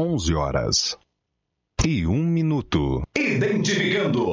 11 horas e um minuto. Identificando.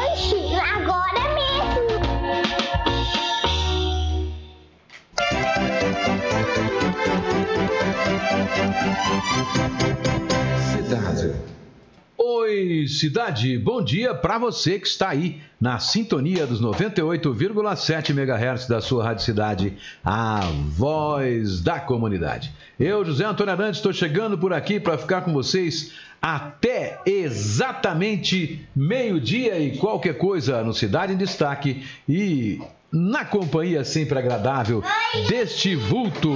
lanche agora mesmo. Cidade. Oi, cidade. Bom dia para você que está aí na sintonia dos 98,7 MHz da sua Rádio Cidade, a voz da comunidade. Eu, José Antônio Arantes, estou chegando por aqui para ficar com vocês até exatamente meio-dia e qualquer coisa no Cidade em Destaque e na companhia sempre agradável deste vulto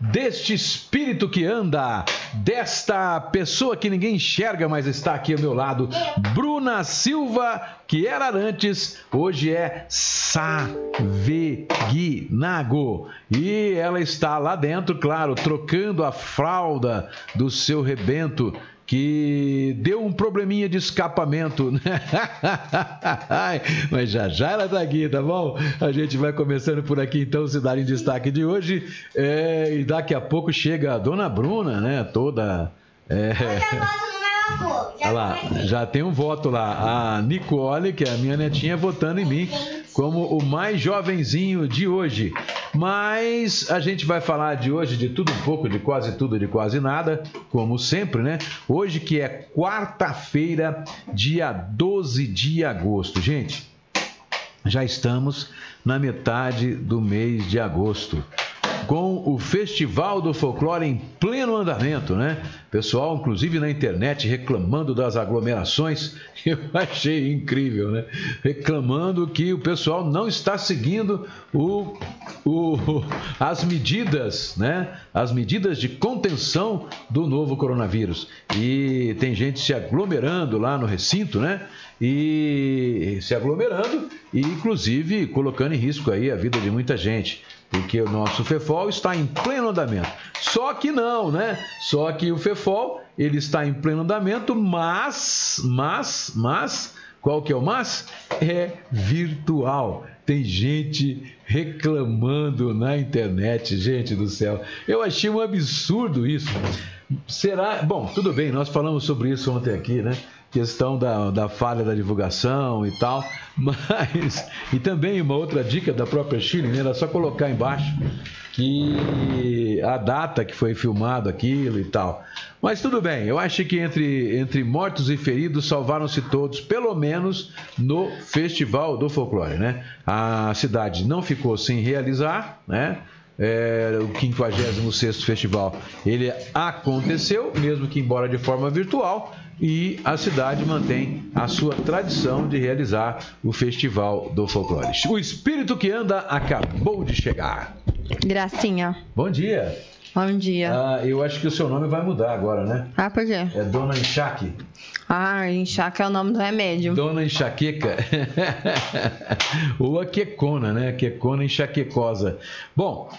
deste espírito que anda, desta pessoa que ninguém enxerga, mas está aqui ao meu lado, Bruna Silva, que era antes, hoje é Savegnago. E ela está lá dentro, claro, trocando a fralda do seu rebento que deu um probleminha de escapamento, né? Mas já já ela tá aqui, tá bom? A gente vai começando por aqui então, Cidade em Destaque de hoje. É, e daqui a pouco chega a Dona Bruna, né? Toda. É... Olha lá, já tem um voto lá. A Nicole, que é a minha netinha, votando em mim como o mais jovenzinho de hoje. Mas a gente vai falar de hoje de tudo um pouco, de quase tudo, de quase nada, como sempre, né? Hoje que é quarta-feira, dia 12 de agosto. Gente, já estamos na metade do mês de agosto com o Festival do Folclore em pleno andamento, né? Pessoal, inclusive na internet, reclamando das aglomerações, eu achei incrível, né? Reclamando que o pessoal não está seguindo o, o, as medidas, né? As medidas de contenção do novo coronavírus. E tem gente se aglomerando lá no recinto, né? E se aglomerando e, inclusive, colocando em risco aí a vida de muita gente porque o nosso FEFOL está em pleno andamento. Só que não, né? Só que o FEFOL, ele está em pleno andamento, mas, mas, mas, qual que é o mas? É virtual. Tem gente reclamando na internet, gente do céu. Eu achei um absurdo isso. Será? Bom, tudo bem, nós falamos sobre isso ontem aqui, né? Questão da, da falha da divulgação e tal. Mas, e também uma outra dica da própria Chile, né? Era só colocar embaixo que a data que foi filmado aquilo e tal. Mas tudo bem, eu acho que entre, entre mortos e feridos salvaram-se todos, pelo menos no Festival do Folclore, né? A cidade não ficou sem realizar, né? É, o 56º Festival, ele aconteceu, mesmo que embora de forma virtual, e a cidade mantém a sua tradição de realizar o Festival do Folclore. O espírito que anda acabou de chegar. Gracinha. Bom dia. Bom dia. Ah, eu acho que o seu nome vai mudar agora, né? Ah, por quê? É Dona Enxaque. Ah, enxaque é o nome do remédio. Dona Enxaqueca. Ou a Quecona, né? Quecona enxaquecosa. Bom,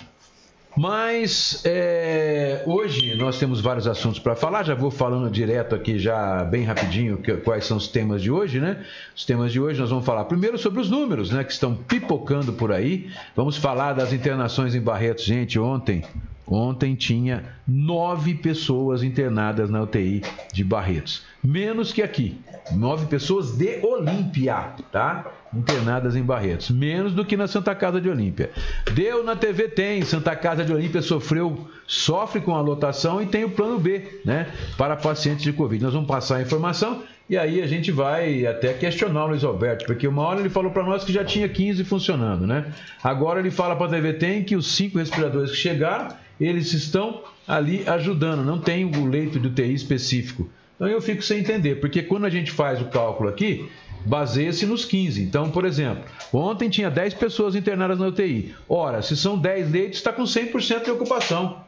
mas é, hoje nós temos vários assuntos para falar. Já vou falando direto aqui, já bem rapidinho, que, quais são os temas de hoje, né? Os temas de hoje nós vamos falar primeiro sobre os números, né? Que estão pipocando por aí. Vamos falar das internações em Barretos. Gente, ontem, ontem tinha nove pessoas internadas na UTI de Barretos. Menos que aqui. Nove pessoas de Olímpia, tá? internadas em Barretos, menos do que na Santa Casa de Olímpia. Deu na TV tem, Santa Casa de Olímpia sofreu, sofre com a lotação e tem o plano B, né, para pacientes de Covid. Nós vamos passar a informação e aí a gente vai até questionar o Luiz Alberto, porque uma hora ele falou para nós que já tinha 15 funcionando, né? Agora ele fala para a TV tem que os cinco respiradores que chegaram, eles estão ali ajudando, não tem o leito de UTI específico. Então eu fico sem entender, porque quando a gente faz o cálculo aqui, baseia-se nos 15. Então, por exemplo, ontem tinha 10 pessoas internadas na UTI. Ora, se são 10 leitos, está com 100% de ocupação.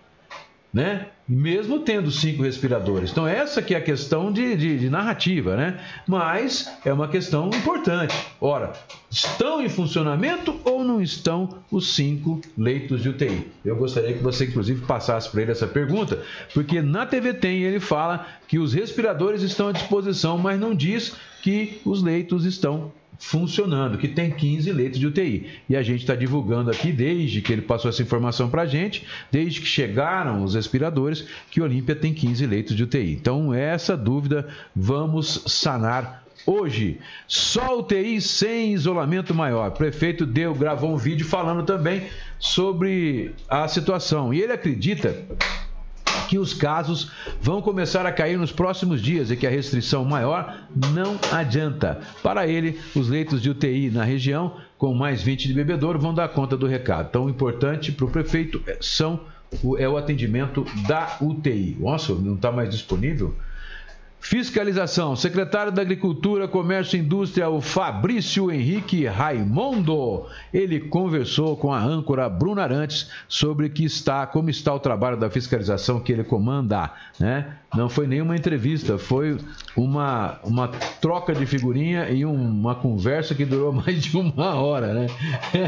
Né? Mesmo tendo cinco respiradores. Então, essa que é a questão de, de, de narrativa, né? Mas é uma questão importante. Ora, estão em funcionamento ou não estão os cinco leitos de UTI? Eu gostaria que você, inclusive, passasse para ele essa pergunta, porque na TV Tem ele fala que os respiradores estão à disposição, mas não diz que os leitos estão funcionando, que tem 15 leitos de UTI. E a gente está divulgando aqui, desde que ele passou essa informação para a gente, desde que chegaram os respiradores, que Olímpia tem 15 leitos de UTI. Então, essa dúvida vamos sanar hoje. Só UTI sem isolamento maior. O prefeito deu, gravou um vídeo falando também sobre a situação. E ele acredita que os casos vão começar a cair nos próximos dias e que a restrição maior não adianta. Para ele, os leitos de UTI na região, com mais 20 de bebedouro, vão dar conta do recado. Tão importante para o prefeito são é o atendimento da UTI. Nossa, não está mais disponível? Fiscalização. Secretário da Agricultura, Comércio e Indústria, o Fabrício Henrique Raimondo. Ele conversou com a âncora Bruna Arantes sobre que está, como está o trabalho da fiscalização que ele comanda, né? Não foi nenhuma entrevista, foi uma, uma troca de figurinha e uma conversa que durou mais de uma hora, né?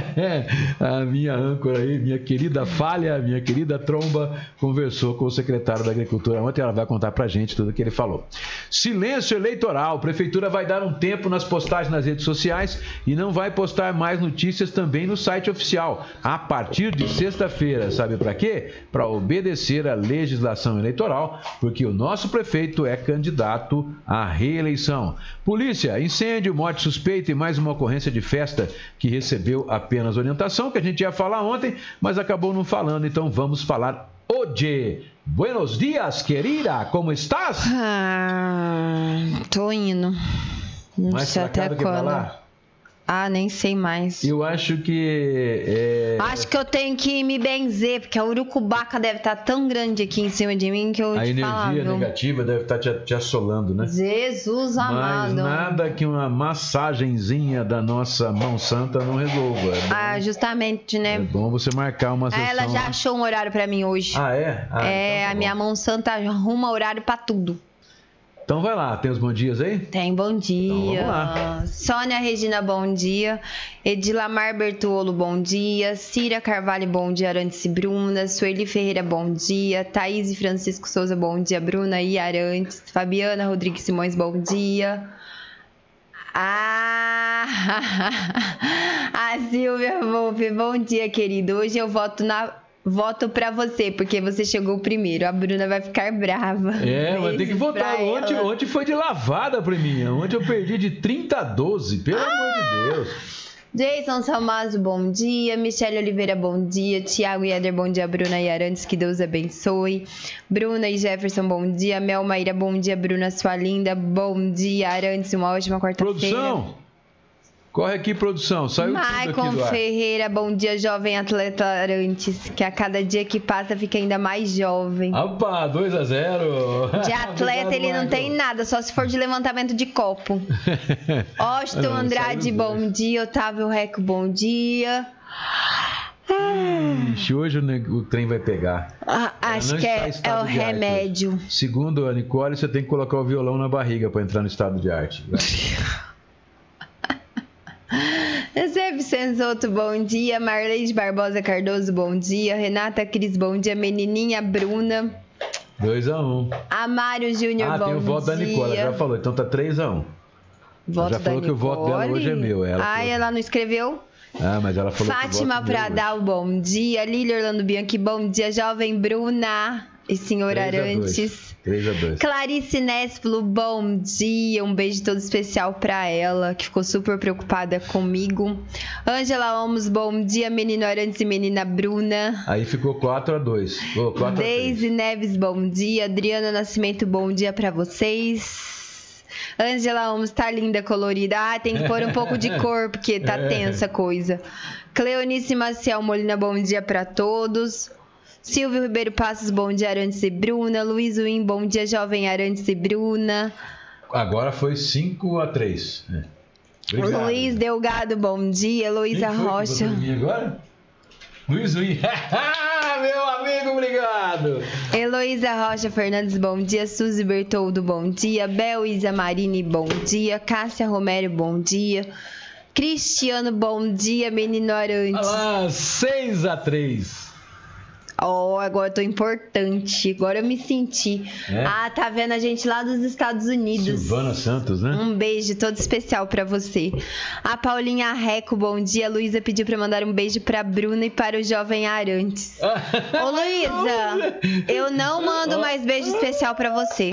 a minha âncora aí, minha querida falha, minha querida tromba, conversou com o secretário da Agricultura ontem. Ela vai contar pra gente tudo o que ele falou. Silêncio eleitoral. Prefeitura vai dar um tempo nas postagens nas redes sociais e não vai postar mais notícias também no site oficial a partir de sexta-feira. Sabe para quê? Para obedecer à legislação eleitoral, porque o nosso prefeito é candidato à reeleição. Polícia, incêndio, morte suspeita e mais uma ocorrência de festa que recebeu apenas orientação, que a gente ia falar ontem, mas acabou não falando, então vamos falar hoje. Buenos dias, querida, como estás? Ah, tô indo. Não Mais sei até quando. Ah, nem sei mais. Eu acho que. é, Acho que eu tenho que me benzer, porque a urucubaca deve estar tão grande aqui em cima de mim que eu a energia falar, viu? negativa deve estar te, te assolando, né? Jesus Mas amado. nada que uma massagenzinha da nossa mão santa não resolva. É bom, Ah, justamente, é né? bom você marcar uma Ah, sessão. ela já achou um horário pra mim hoje. Ah, é? Ah, é, então tá a minha mão santa arruma horário pra tudo. Então vai lá, tem os bons dias aí? Tem bom dia. Então, Sônia Regina, bom dia. Edilamar Bertuolo, bom dia. Cira Carvalho, bom dia. Arantes e Bruna. Sueli Ferreira, bom dia. Thaís e Francisco Souza, bom dia. Bruna e Arantes. Fabiana Rodrigues Simões, bom dia. Ah! A Silvia Wolf, bom dia, querido. Hoje eu voto na Voto pra você, porque você chegou primeiro. A Bruna vai ficar brava. É, mas tem que votar. Ontem, ontem foi de lavada pra mim. Ontem eu perdi de 30 a 12, pelo amor de Deus. Jason Salmazo, bom dia. Michelle Oliveira, bom dia. Tiago e Eder, bom dia. Bruna e Arantes, que Deus abençoe. Bruna e Jefferson, bom dia. Mel Maíra, bom dia. Bruna, sua linda, bom dia. Arantes, uma ótima quarta-feira. Produção! Corre aqui, produção. Saiu tudo Maicon do ar. Ferreira, bom dia, jovem atleta Arantes, que a cada dia que passa fica ainda mais jovem. Opa, 2 a 0 De atleta ele não tem nada, só se for de levantamento de copo. Austin Andrade, bom dois. dia. Otávio Reco, bom dia. Ixi, hoje o, trem vai pegar. Ah, acho que é, é o de arte remédio. Segundo a Nicole, você tem que colocar o violão na barriga pra entrar no estado de arte. Recebe Senzoto, bom dia. Marleide Barbosa Cardoso, bom dia. Renata Cris, bom dia. Menininha Bruna. 2 a 1 Amário Júnior, Ah, bom tem o voto dia. da Nicole, ela já falou. Então tá 3 a 1 Voto já falou que o voto dela Nicole. hoje é meu, ela Ai, falou. ela não escreveu? Ah, mas ela falou que o Fátima voto hoje. Pradal, bom dia. Lília Orlando Bianchi, bom dia. Jovem Bruna e senhor. Arantes. 3 a 2 Clarice Nespolo, bom dia. Um beijo todo especial pra ela, que ficou super preocupada comigo. Ângela Olmos, bom dia. Menino Arantes e menina Bruna. Aí ficou 4 a 2 oh, 4 a 3 Deise Neves, bom dia. Adriana Nascimento, bom dia pra vocês. Angela Holmes tá linda, colorida. Ah, tem que pôr um pouco de cor, porque tá É. tensa a coisa. Cleonice Maciel Molina, bom dia pra todos. Silvio Ribeiro Passos, bom dia, Arantes e Bruna. Luiz Win, bom dia, jovem Arantes e Bruna. Agora foi 5 a 3 é. Obrigado. Luiz Delgado, bom dia. Luísa Rocha. agora? Luiz Win. Meu amigo, obrigado. Heloísa Rocha Fernandes, bom dia. Suzy Bertoldo, bom dia. Bel Isa Marini, bom dia. Cássia Romero, bom dia. Cristiano, bom dia. Menino Arantes. lá, 6 a 3 Oh, agora eu tô importante. Agora eu me senti. É? Ah, tá vendo a gente lá dos Estados Unidos. Silvana Santos, né? Um beijo todo especial pra você. A Paulinha Reco, bom dia. A Luísa pediu pra mandar um beijo pra Bruna e para o jovem Arantes. Ô Luísa, eu não mando mais beijo especial pra você.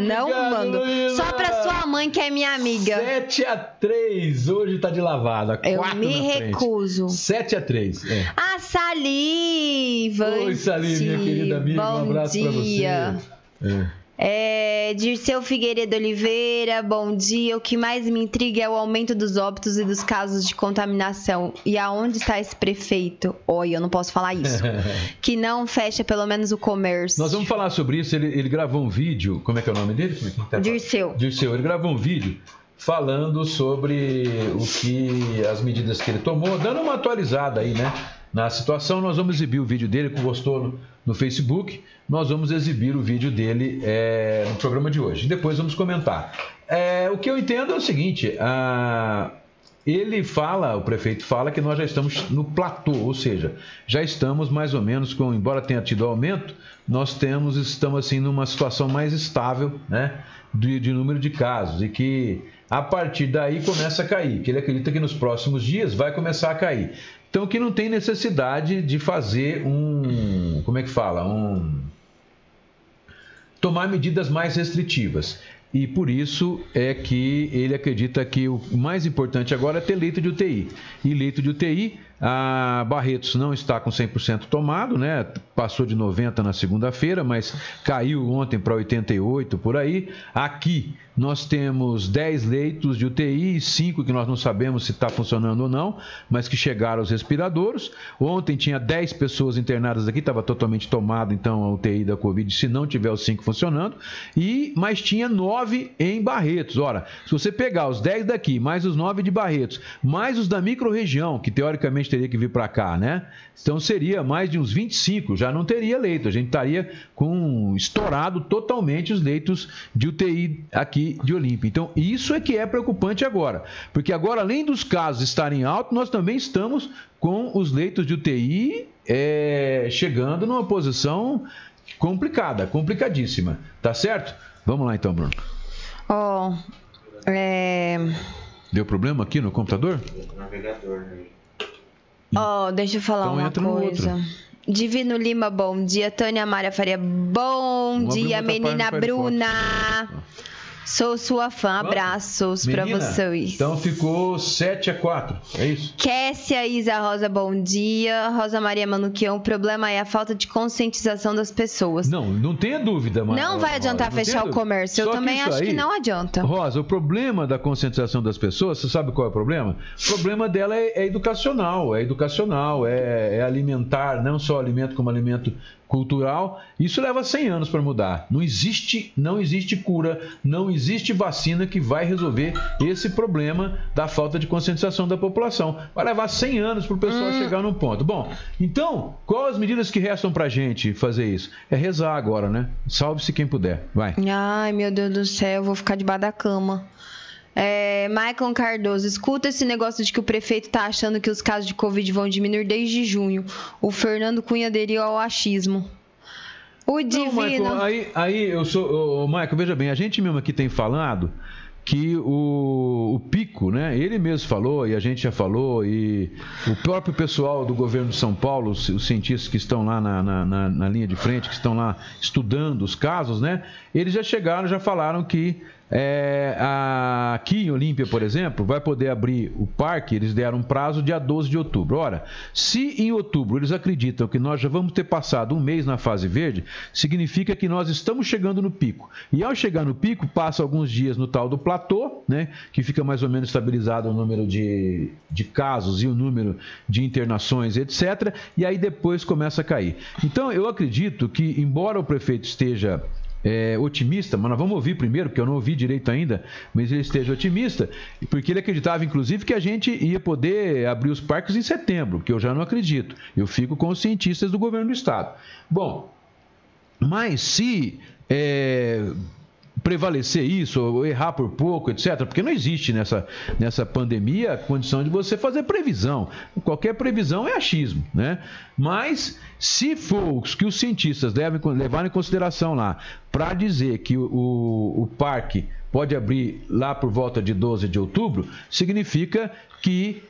Não Obrigado, mando. Luísa. Só pra sua mãe, que é minha amiga. 7 a 3 hoje tá de lavada. Eu me recuso. 7 a 3 é. A Saliva. Oi, Salim, minha querida amiga. Bom um abraço dia. pra você. É. É, Dirceu Figueiredo Oliveira, bom dia. O que mais me intriga é o aumento dos óbitos e dos casos de contaminação. E aonde está esse prefeito? Oi, eu não posso falar isso. que não fecha pelo menos o comércio. Nós vamos falar sobre isso. Ele, ele gravou um vídeo. Como é que é o nome dele? Como é que tá? Dirceu. Dirceu, ele gravou um vídeo falando sobre o que as medidas que ele tomou, dando uma atualizada aí, né? Na situação, nós vamos exibir o vídeo dele, que gostou no, Facebook. Nós vamos exibir o vídeo dele é, no programa de hoje. Depois vamos comentar. É, o que eu entendo é o seguinte: a- ele fala, o prefeito fala que nós já estamos no platô, ou seja, já estamos mais ou menos com, embora tenha tido aumento, nós temos, estamos assim numa situação mais estável, né, de, de número de casos e que a partir daí começa a cair, que ele acredita que nos próximos dias vai começar a cair. Então que não tem necessidade de fazer um, como é que fala, um tomar medidas mais restritivas. E por isso é que ele acredita que o mais importante agora é ter leito de UTI. E leito de UTI, a Barretos não está com 100% tomado, né? Passou de 90 na segunda-feira, mas caiu ontem para 88 por aí. Aqui nós temos 10 leitos de UTI e 5 que nós não sabemos se está funcionando ou não, mas que chegaram aos respiradores. Ontem tinha 10 pessoas internadas aqui, estava totalmente tomado então a UTI da Covid, se não tiver os 5 funcionando. E mas tinha 9 em Barretos. Ora, se você pegar os 10 daqui, mais os 9 de Barretos, mais os da microrregião, que teoricamente teria que vir para cá, né? Então seria mais de uns 25, já não teria leito. A gente estaria com estourado totalmente os leitos de UTI aqui de Olímpia. Então, isso é que é preocupante agora, porque agora além dos casos estarem altos, nós também estamos com os leitos de UTI é, chegando numa posição complicada, complicadíssima, tá certo? Vamos lá então, Bruno. Ó, é... Deu problema aqui no computador? Navegador, né? Ó, deixa eu falar Então uma coisa. Divino Lima, bom dia. Tânia Maria Faria, bom Vamos dia. outra Menina Bruna. Sou sua fã. Abraços pra Menina, vocês. Então ficou 7 a 4 é isso? Kessia Isa Rosa, bom dia. Rosa Maria Manuquião, o problema é a falta de conscientização das pessoas. Não, não tenha dúvida, mas. Não vai adiantar Rosa, fechar o comércio. Eu também acho que aí- não adianta. Rosa, o problema da conscientização das pessoas, você sabe qual é o problema? O problema dela é, é educacional, é educacional, é, é alimentar, não só alimento como alimento cultural. Isso leva 100 anos para mudar. Não existe, não existe cura, não existe vacina que vai resolver esse problema da falta de conscientização da população. Vai levar 100 anos para o pessoal chegar num ponto. Bom, então, quais as medidas que restam para gente fazer isso? É rezar agora, né? Salve-se quem puder. Vai. Ai, meu Deus do céu, eu vou ficar debaixo da cama. É, Maicon Cardoso, escuta esse negócio de que o prefeito tá achando que os casos de Covid vão diminuir desde junho. O Fernando Cunha aderiu ao achismo. O Não, divino. Michael, aí, aí eu sou. Ô, Michael, veja bem, a gente mesmo aqui tem falado que o, o pico, né? Ele mesmo falou, e a gente já falou, e o próprio pessoal do governo de São Paulo, os, os cientistas que estão lá na, na, na- na linha de frente, que estão lá estudando os casos, né? Eles já chegaram, já falaram que é, a- aqui em Olímpia, por exemplo, vai poder abrir o parque, eles deram um prazo dia 12 de outubro. Ora, se em outubro eles acreditam que nós já vamos ter passado um mês na fase verde, significa que nós estamos chegando no pico. E ao chegar no pico, passa alguns dias no tal do platô, né, que fica mais ou menos estabilizado o número de, de casos e o número de internações, etc. E aí depois começa a cair. Então, eu acredito que, embora o prefeito esteja é, otimista, mas nós vamos ouvir primeiro, porque eu não ouvi direito ainda, mas ele esteja otimista, porque ele acreditava, inclusive, que a gente ia poder abrir os parques em setembro, que eu já não acredito. Eu fico com os cientistas do governo do estado. Bom, mas se é, prevalecer isso, ou errar por pouco, etc., porque não existe nessa, nessa pandemia a condição de você fazer previsão. Qualquer previsão é achismo, né? Mas se for o que os cientistas devem levar em consideração lá para dizer que o, o, o parque pode abrir lá por volta de 12 de outubro, significa que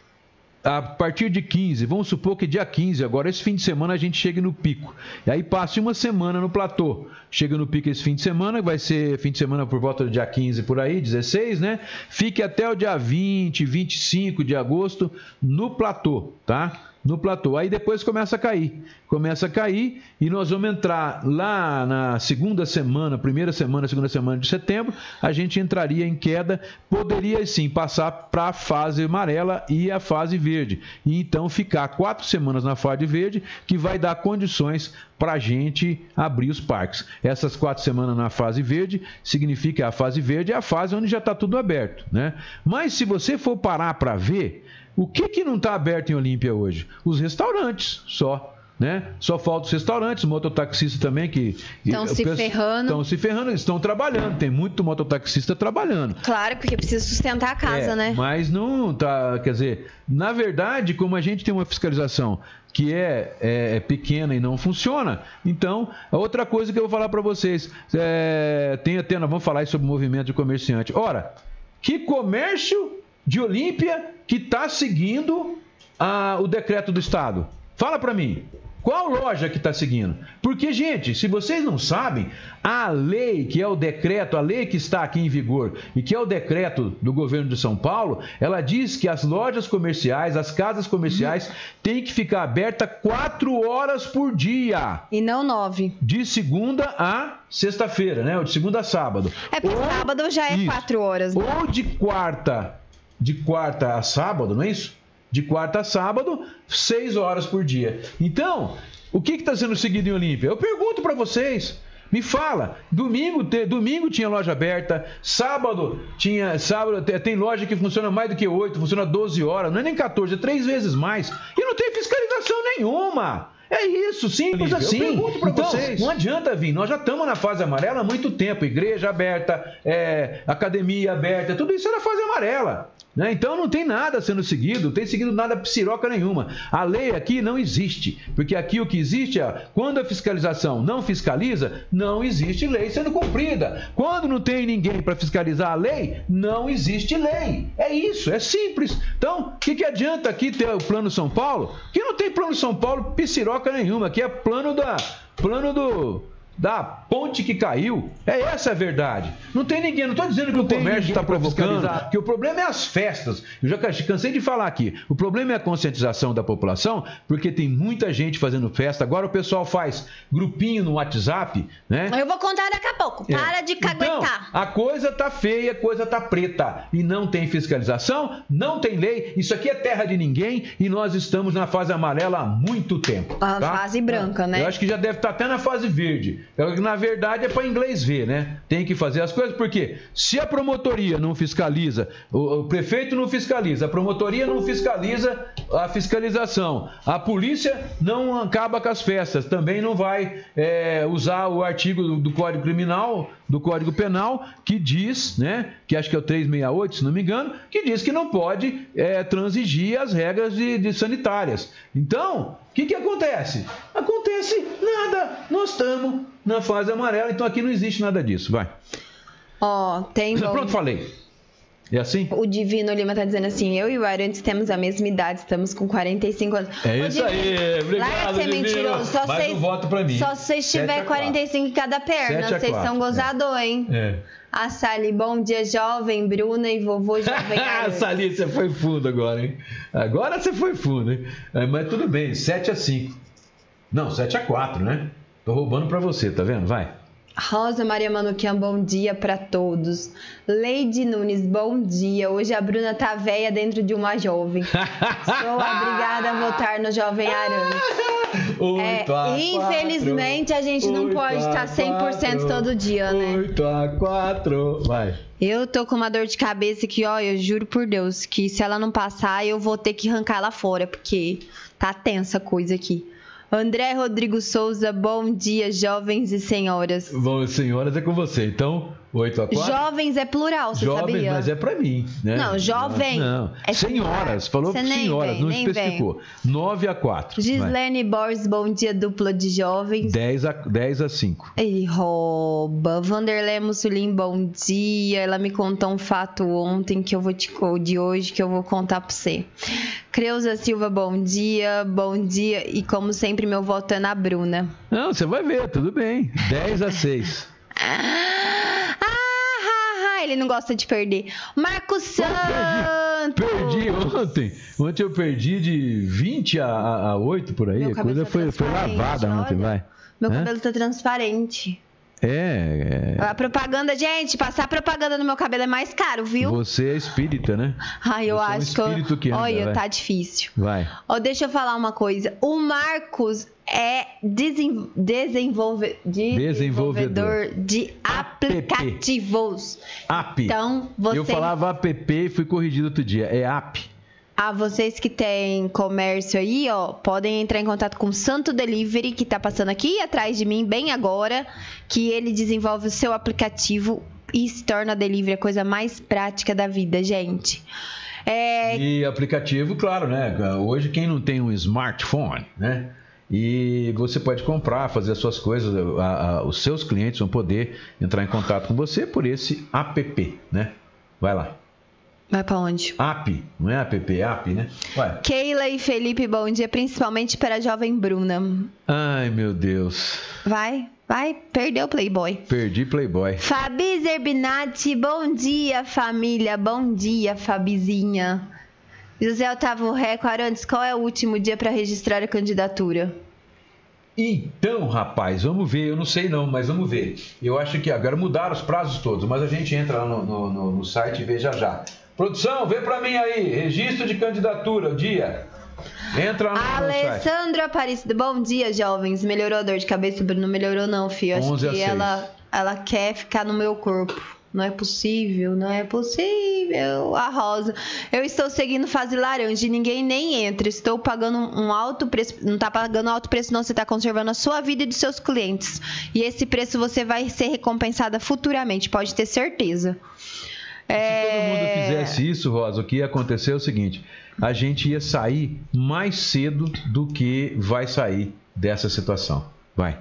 a partir de 15, vamos supor que dia 15, agora esse fim de semana a gente chega no pico. E aí passe uma semana no platô. Chega no pico esse fim de semana, vai ser fim de semana por volta do dia 15 por aí, 16, né? Fique até o dia 20, 25 de agosto no platô, tá? No platô. Aí depois começa a cair. Começa a cair e nós vamos entrar lá na segunda semana, primeira semana, segunda semana de setembro, a gente entraria em queda, poderia sim passar para a fase amarela e a fase verde. E então ficar quatro semanas na fase verde, que vai dar condições para a gente abrir os parques. Essas quatro semanas na fase verde significa a fase verde é a fase onde já está tudo aberto. Né? Mas se você for parar para ver, o que, que não está aberto em Olímpia hoje? Os restaurantes só. Né? Só falta os restaurantes, mototaxistas também que Tão se ferrando. Estão se ferrando, estão trabalhando. Tem muito mototaxista trabalhando. Claro, porque precisa sustentar a casa, É, né? Mas não tá, quer dizer, na verdade, como a gente tem uma fiscalização que é, é- é pequena e não funciona, então, a outra coisa que eu vou falar para vocês, é, tem até, nós vamos falar sobre o movimento de comerciante. Ora, que comércio de Olímpia que está seguindo a- o decreto do Estado? Fala para mim. Qual loja que está seguindo? Porque, gente, se vocês não sabem, a lei, que é o decreto, a lei que está aqui em vigor e que é o decreto do governo de São Paulo, ela diz que as lojas comerciais, as casas comerciais, têm que ficar abertas quatro horas por dia. E não nove. De segunda a sexta-feira, né? Ou de segunda a sábado. É porque Ou- sábado já é Isso. quatro horas. Né? Ou de quarta, de quarta a sábado, não é isso? De quarta a sábado, seis horas por dia. Então, o que está sendo seguido em Olímpia? Eu pergunto para vocês. Me fala, domingo, te- domingo tinha loja aberta, sábado tinha, sábado te- tem loja que funciona mais do que 8, funciona 12 horas, não é nem 14, é três vezes mais. E não tem fiscalização nenhuma. É isso, simples Eu assim. pergunto pra então, vocês. não adianta vir, nós já estamos na fase amarela há muito tempo. Igreja aberta, é, academia aberta, tudo isso é na fase amarela. Né? Então não tem nada sendo seguido, não tem seguido nada psiroca nenhuma. A lei aqui não existe, porque aqui o que existe é quando a fiscalização não fiscaliza, não existe lei sendo cumprida. Quando não tem ninguém para fiscalizar a lei, não existe lei. É isso, é simples. Então, o que, que adianta aqui ter o plano São Paulo? Que não tem plano São Paulo psiroca nenhuma, aqui é plano da plano do da ponte que caiu. É essa a verdade. Não tem ninguém, não estou dizendo que não o comércio está provocando, que o problema é as festas. Eu já cansei de falar aqui. O problema é a conscientização da população, porque tem muita gente fazendo festa. Agora o pessoal faz grupinho no WhatsApp, né? Eu vou contar daqui a pouco. É. Para de caguetar. Então, a coisa tá feia, a coisa tá preta e não tem fiscalização, não tem lei. Isso aqui é terra de ninguém e nós estamos na fase amarela há muito tempo. A tá? fase branca, né? Eu acho que já deve estar tá até na fase verde. É na verdade é para inglês ver, né? Tem que fazer as coisas, porque se a promotoria não fiscaliza, o, o prefeito não fiscaliza, a promotoria não fiscaliza a fiscalização, a polícia não acaba com as festas, também não vai é, usar o artigo do, do Código Criminal, do Código Penal, que diz, né? Que acho que é o 368, se não me engano, que diz que não pode é, transigir as regras de, de sanitárias. Então, que, que acontece? Acontece nada. Nós estamos na fase amarela, então aqui não existe nada disso. Vai. Ó, oh, tem. Pronto, falei. É assim? O Divino Lima tá dizendo assim: eu e o Arantes temos a mesma idade, estamos com 45 anos. É Ô, isso Divino, aí, obrigado. Larga de ser mentiroso. Só um voto pra mim. Só se vocês tiver 45 em cada perna, vocês são gozador, é. hein? É. A Sally, bom dia, jovem, Bruna e vovô jovem. Ah, Sally, você foi fundo agora, hein? Agora você foi fundo, hein? É, mas tudo bem, 7 a 5. Não, 7 a 4, né? Tô roubando pra você, tá vendo? Vai. Rosa Maria Manuquian, bom dia para todos. Leide Nunes, bom dia. Hoje a Bruna tá velha dentro de uma jovem. Sou obrigada a votar no Jovem Arantes. É, a infelizmente a gente não pode estar 100% todo dia, né? 8 a 4. Vai. Eu tô com uma dor de cabeça que, ó, eu juro por Deus, que se ela não passar, eu vou ter que arrancar ela fora, porque tá tensa a coisa aqui. André Rodrigo Souza, bom dia, jovens e senhoras. Bom, senhoras é com você. Então, 8 a 4? Jovens é plural, você Jovens, sabia? mas é para mim, né? Não, jovem. Não, é senhoras, falou você senhoras, vem, não especificou. Vem. 9 a 4. Gislene Borges, bom dia, dupla de jovens. 10 a, 10 a 5. Ele rouba. Vanderlei Mussolini, bom dia. Ela me contou um fato ontem que eu vou te de hoje que eu vou contar para você. Creuza Silva, bom dia. Bom dia. E como sempre, meu voto é na Bruna. Não, você vai ver, tudo bem. 10 a 6. ele não gosta de perder. Marcos Santos! Perdi, perdi, ontem. Ontem eu perdi de 20 a, a 8 por aí. A coisa tá foi, foi lavada olha. ontem, vai. Meu Hã? cabelo tá transparente. É, é, A propaganda, gente, passar propaganda no meu cabelo é mais caro, viu? Você é espírita, né? Ai, eu Você acho é um que. Eu... que anda, Olha, vai. tá difícil. Vai. Oh, deixa eu falar uma coisa. O Marcos é desen... desenvolve... de... desenvolvedor de aplicativos. App. Então, você. Eu falava app e fui corrigido outro dia. É app. A vocês que têm comércio aí, ó, podem entrar em contato com o Santo Delivery, que tá passando aqui atrás de mim, bem agora, que ele desenvolve o seu aplicativo e se torna a delivery a coisa mais prática da vida, gente. É... E aplicativo, claro, né? Hoje quem não tem um smartphone, né? E você pode comprar, fazer as suas coisas, a, a, os seus clientes vão poder entrar em contato com você por esse app, né? Vai lá. Vai pra onde? App, não é app, é app, né? Vai. Keila e Felipe, bom dia, principalmente para a jovem Bruna. Ai, meu Deus. Vai, vai, perdeu o Playboy. Perdi Playboy. Fabi Zerbinati, bom dia, família, bom dia, Fabizinha. José Otávio Reco, Arantes, qual é o último dia para registrar a candidatura? Então, rapaz, vamos ver. Eu não sei não, mas vamos ver. Eu acho que agora mudaram os prazos todos, mas a gente entra lá no, no, no site e vê já já. Produção, vê para mim aí, registro de candidatura, o dia. Entra no Alessandro Aparecido, bom dia, jovens. Melhorou a dor de cabeça? Não melhorou não, filho. Acho que ela, ela quer ficar no meu corpo. Não é possível, não é possível. A Rosa. Eu estou seguindo fase laranja e ninguém nem entra. Estou pagando um alto preço. Não está pagando alto preço, não. Você está conservando a sua vida e dos seus clientes. E esse preço você vai ser recompensada futuramente, pode ter certeza. É... Se todo mundo fizesse isso, Rosa, o que ia acontecer é o seguinte: a gente ia sair mais cedo do que vai sair dessa situação. Vai.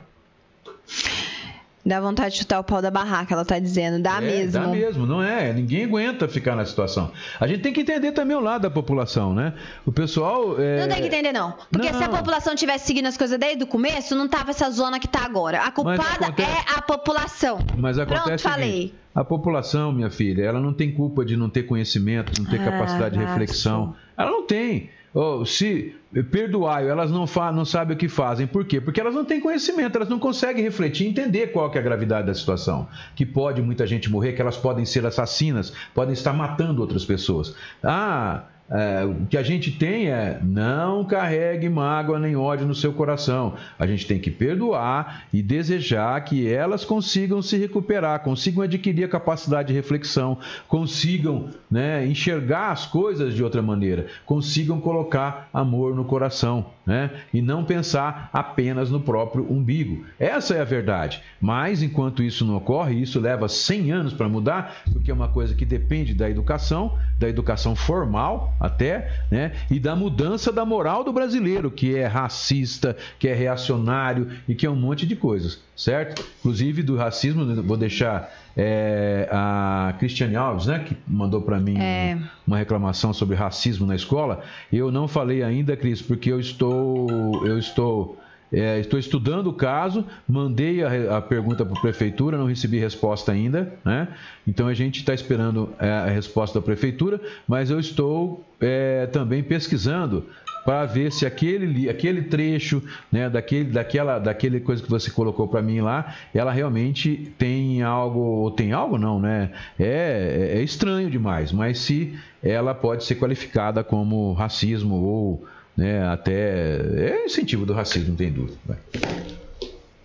Dá vontade de chutar o pau da barraca, ela tá dizendo. Dá é, mesmo. Dá mesmo, não é? Ninguém aguenta ficar na situação. A gente tem que entender também o lado da população, né? O pessoal. É... Não tem que entender, não. Porque Não. se a população tivesse seguindo as coisas desde o começo, não tava essa zona que tá agora. A culpada acontece- é a população. Mas Pronto, acontece o falei. a população, minha filha, ela não tem culpa de não ter conhecimento, não ter Ah, capacidade de reflexão. Ela não tem. Oh, se perdoar, elas não, não sabem o que fazem. Por quê? Porque elas não têm conhecimento, elas não conseguem refletir entender qual é a gravidade da situação. Que pode muita gente morrer, que elas podem ser assassinas, podem estar matando outras pessoas. Ah, é, o que a gente tem é não carregue mágoa nem ódio no seu coração. A gente tem que perdoar e desejar que elas consigam se recuperar, consigam adquirir a capacidade de reflexão, consigam né, enxergar as coisas de outra maneira, consigam colocar amor no coração né, e não pensar apenas no próprio umbigo. Essa é a verdade. Mas enquanto isso não ocorre, isso leva 100 anos para mudar, porque é uma coisa que depende da educação, da educação formal até, né? E da mudança da moral do brasileiro, que é racista, que é reacionário e que é um monte de coisas, certo? Inclusive do racismo, né, vou deixar é, a Cristiane Alves, né, que mandou para mim É. uma reclamação sobre racismo na escola. Eu não falei ainda, Cris, porque eu estou, eu estou é, estou estudando o caso, mandei a, a pergunta para a prefeitura, não recebi resposta ainda, né? Então a gente está esperando é, a resposta da prefeitura, mas eu estou é, também pesquisando para ver se aquele, aquele trecho, né, daquele, daquela, daquele coisa que você colocou para mim lá, ela realmente tem algo, ou tem algo não, né? É, é estranho demais, mas se ela pode ser qualificada como racismo ou né, até é incentivo do racismo, não tem dúvida. Vai.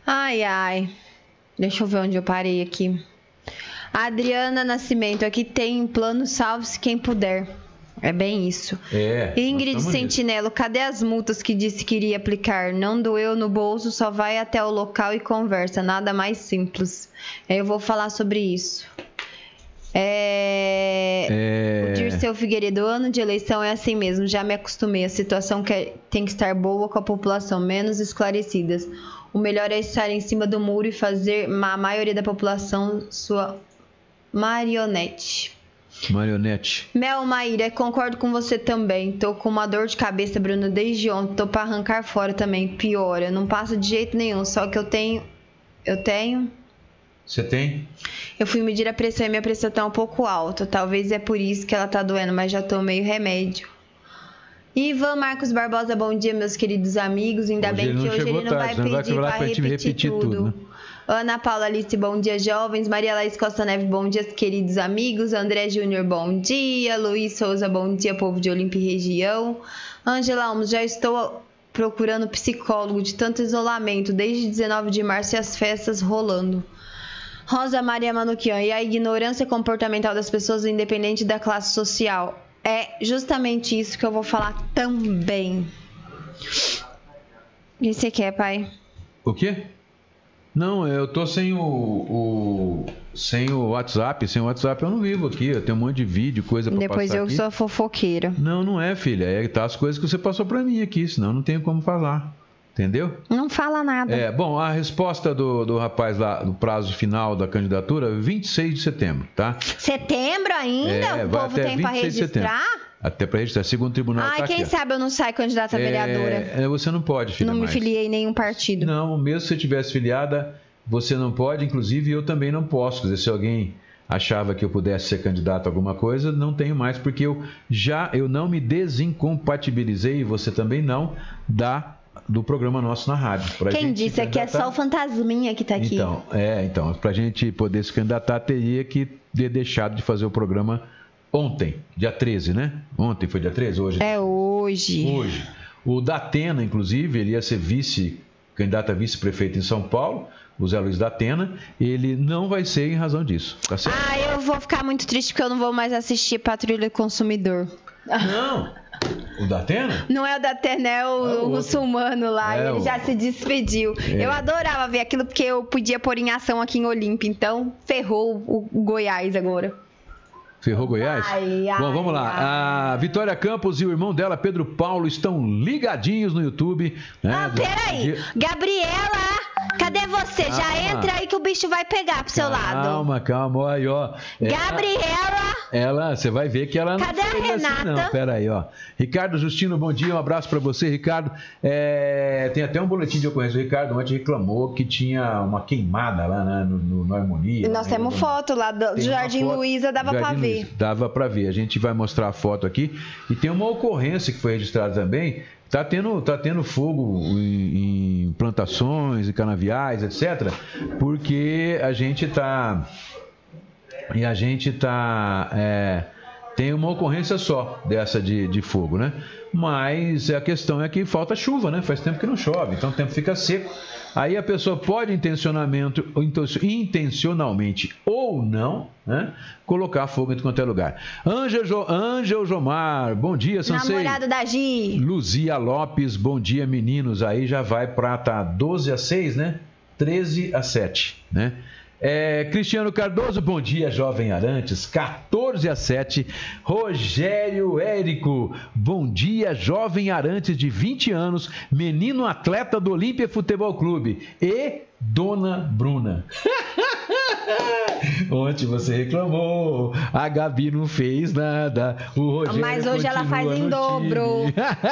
Ai, ai. Deixa eu ver onde eu parei aqui. A Adriana Nascimento aqui tem plano salve-se quem puder. É bem isso. É. Ingrid. Sentinelo, cadê as multas que disse que iria aplicar? Não doeu no bolso, só vai até o local e conversa. Nada mais simples. Eu vou falar sobre isso. É... É, O Dirceu Figueiredo, ano de eleição é assim mesmo, já me acostumei. A situação que é- tem que estar boa com a população menos esclarecidas. O melhor é estar em cima do muro e fazer a maioria da população sua marionete. marionete. Mel Maíra, concordo com você também. Tô com uma dor de cabeça, Bruno, desde ontem. Tô pra arrancar fora também. Piora. Não passa de jeito nenhum. Só que eu tenho. Eu tenho. Você tem? Eu fui medir a pressão e minha pressão tá um pouco alta. Talvez é por isso que ela tá doendo, mas já tomei o remédio. Ivan Marcos Barbosa, bom dia, meus queridos amigos. Ainda Hoje bem que hoje ele não vai tarde, vai pedir gente repetir, repetir tudo. tudo, né? Ana Paula Alice, bom dia, jovens. Maria Laís Costa Neve, bom dia, queridos amigos. André Júnior, bom dia. Luiz Souza, bom dia, povo de Olímpia e região. Angela Alves, já estou procurando psicólogo de tanto isolamento desde 19 de março e as festas rolando. Rosa Maria Manuquian, e a ignorância comportamental das pessoas independente da classe social. É justamente isso que eu vou falar também. O que você quer, pai? O quê? Não, eu tô sem o, o- sem o WhatsApp, sem o WhatsApp eu não vivo aqui, eu tenho um monte de vídeo, coisa pra Depois passar eu aqui. sou fofoqueira. Não, não é, filha, é tá as coisas que você passou pra mim aqui, senão não tenho como falar. Entendeu? Não fala nada. É, bom, a resposta do, do rapaz lá, do prazo final da candidatura, 26 de setembro, tá? Setembro ainda? É, o povo tem pra 26 de setembro. registrar? Até pra registrar, segundo o tribunal Ai, tá quem aqui. sabe eu não saio candidata a vereadora. É, é, você não pode, filha, não me mais. filiei em nenhum partido. Não, mesmo se você tivesse filiada, você não pode, inclusive eu também não posso. Quer dizer, se alguém achava que eu pudesse ser candidato a alguma coisa, não tenho mais, porque eu já eu não me desincompatibilizei, e você também não, da do programa nosso na rádio. Quem disse é candidatar- só o fantasminha que tá aqui. Então, é, então, pra gente poder se candidatar, teria que ter deixado de fazer o programa ontem, dia 13, né? Ontem foi dia 13, hoje É hoje. hoje. O Datena, inclusive, ele ia ser vice, candidato a vice-prefeito em São Paulo, o Zé Luiz Datena, ele não vai ser em razão disso, tá certo? Ah, eu vou ficar muito triste porque eu não vou mais assistir Patrulha do Consumidor. Não! O Datena? Não é o da Terné, é É o o, o muçulmano lá. É ele o- já se despediu. É. Eu adorava ver aquilo porque eu podia pôr em ação aqui em Olímpia. Então, ferrou o, Goiás agora. Ferrou Goiás? Ai, ai, Bom, vamos lá. A Vitória Campos e o irmão dela, Pedro Paulo, estão ligadinhos no YouTube. Né? Ah, peraí. Gabriela, cadê você? Já Calma. entra aí que o bicho vai pegar pro seu lado. Calma, calma, aí, ó. É, Gabriela, Ela, você vai ver que ela não Cadê a fez assim, Renata? não. Pera aí, ó. Ricardo Justino, bom dia, um abraço pra você, Ricardo. É, tem até um boletim de ocorrência. O Ricardo ontem reclamou que tinha uma queimada lá né, no, no, no Harmonia. nós né, temos no- foto lá do, Tem Jardim foto- Luiza, dava pra ver. Luiza, Dava pra ver. A gente vai mostrar a foto aqui. E tem uma ocorrência que foi registrada também. Tá tendo, tá tendo fogo em, em plantações e canaviais, etc. Porque a gente tá. E a gente tá. é, tem uma ocorrência só dessa de, de fogo, né? Mas a questão é que falta chuva, né? Faz tempo que não chove, então o tempo fica seco. Aí a pessoa pode intencionamento, inten- intencionalmente ou não, né? Colocar fogo em qualquer lugar. Ângel, jo, Ângel Jomar, bom dia, Sansei. Namorado da Gi. Luzia Lopes, bom dia, meninos. Aí já vai para tá 12 a 6, né? 13 a 7, né? É, Cristiano Cardoso, bom dia, jovem Arantes, 14 a 7. Rogério Érico, bom dia, jovem Arantes de 20 anos, menino atleta do Olímpia Futebol Clube. E Dona Bruna. Ontem você reclamou, a Gabi não fez nada, o Rogério Mas hoje ela faz em dobro.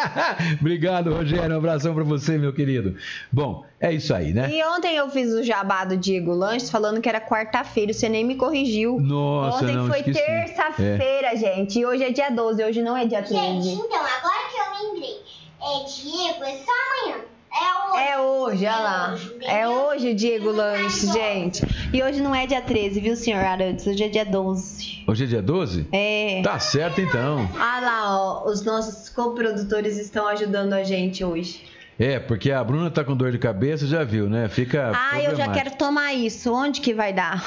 Obrigado, Rogério, um abração pra você, meu querido. Bom, é isso aí, né? E ontem eu fiz o jabá do Diego Lanches falando que era quarta-feira, você nem me corrigiu. Nossa, ontem não, foi terça-feira, gente. E hoje é dia 12, hoje não é dia 13. Gente, então, agora que eu lembrei, é Diego, é só amanhã. É hoje. É hoje, olha lá. É hoje o Diego Lanches, gente. E hoje não é dia 13, viu, senhor Arantes? Hoje é dia 12. Hoje é dia 12? É. Tá certo então. Ah lá, ó. Os nossos coprodutores estão ajudando a gente hoje. É, porque a Bruna tá com dor de cabeça, já viu, né? Fica. Ah, eu já quero tomar isso. Onde que vai dar?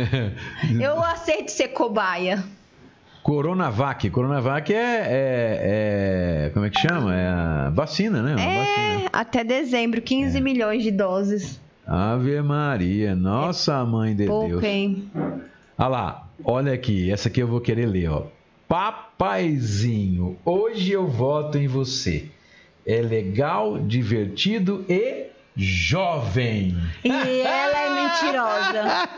Eu aceito ser cobaia. Coronavac. Coronavac é, é, é- Como é que chama? É a vacina, né? É, vacina. até dezembro, 15 milhões de doses. Ave Maria, nossa mãe de Pouco, Deus. hein? Olha lá, olha aqui, essa aqui eu vou querer ler, ó. Papaizinho, hoje eu voto em você. É legal, divertido e jovem. E ela é mentirosa.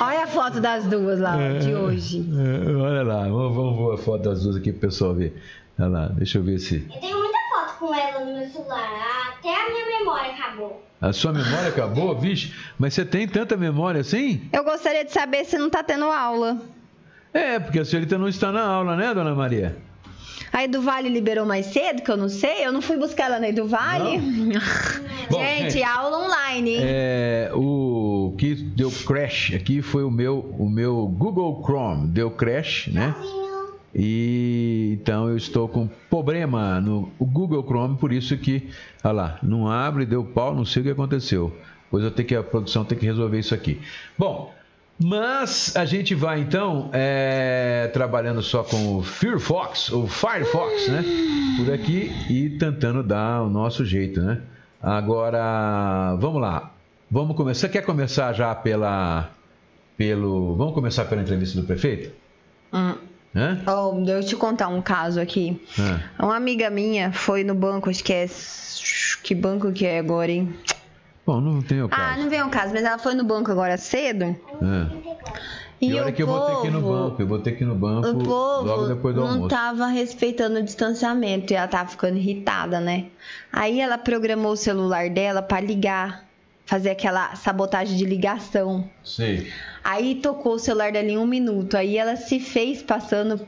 Olha a foto das duas lá de hoje. É, olha lá, vamos, vamos ver a foto das duas aqui pro pessoal ver. Olha lá, deixa eu ver se. Eu tenho muita foto com ela no meu celular. Até a minha memória acabou. A sua memória acabou, vixe? Mas você tem tanta memória assim? Eu gostaria de saber se não tá tendo aula. É, porque a senhorita não está na aula, né, dona Maria? A Edu Vale liberou mais cedo, que eu não sei. Eu não fui buscar ela na Edu Vale. Bom, gente, gente, aula online, hein? É, o que deu crash aqui foi o meu, o meu Google Chrome. Deu crash, né? E então eu estou com problema no Google Chrome, por isso que, olha lá, não abre, deu pau, não sei o que aconteceu. Pois eu tenho que a produção tem que resolver isso aqui. Bom, mas a gente vai então é, trabalhando só com o Firefox, o Firefox, né? Por aqui e tentando dar o nosso jeito, né? Agora, vamos lá. Vamos começar. Você quer começar já pela pelo, vamos começar pela entrevista do prefeito? Hum. Hã? Oh, deixa eu te contar um caso aqui. Hã? Uma amiga minha foi no banco, acho que é. Que banco que é agora, hein? Bom, não tem o Ah, caso. não vem o caso, mas ela foi no banco agora cedo. Hã? E, E olha o que eu povo, vou ter que ir no banco, eu vou ter que ir no banco O povo logo depois do não almoço. tava respeitando o distanciamento e ela tava ficando irritada, né? Aí ela programou o celular dela pra ligar, fazer aquela sabotagem de ligação. Sei. Aí tocou o celular dela em um minuto. Aí ela se fez passando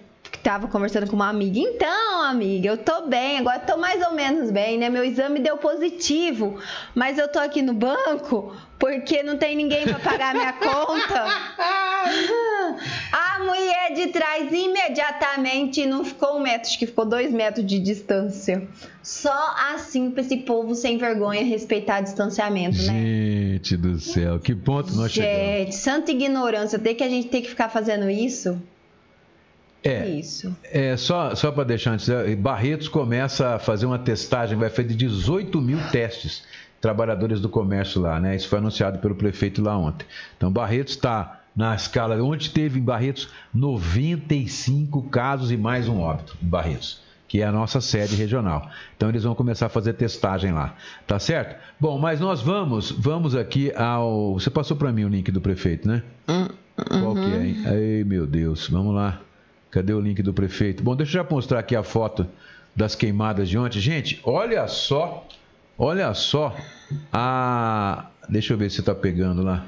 tava conversando com uma amiga. Então, amiga, eu tô bem, agora tô mais ou menos bem, né? Meu exame deu positivo, mas eu tô aqui no banco porque não tem ninguém pra pagar minha conta. A mulher de trás imediatamente não ficou um metro, acho que ficou dois metros de distância. Só assim pra esse povo sem vergonha respeitar distanciamento, né? Gente do céu, que ponto nós chegamos. Gente, santa ignorância, ter que a gente ter que ficar fazendo isso. É, Isso. é só, só para deixar antes, é, Barretos começa a fazer uma testagem, vai fazer 18 mil testes, trabalhadores do comércio lá, né? Isso foi anunciado pelo prefeito lá ontem. Então, Barretos está na escala. Onde teve em Barretos 95 casos e mais um óbito em Barretos, que é a nossa sede regional. Então eles vão começar a fazer testagem lá, tá certo? Bom, mas nós vamos, vamos aqui ao. Você passou para mim o link do prefeito, né? Uhum. Qual que é, hein? Ai, meu Deus, vamos lá. Cadê o link do prefeito? Bom, deixa eu já mostrar aqui a foto das queimadas de ontem. Gente, olha só, olha só a. Deixa eu ver se tá pegando lá.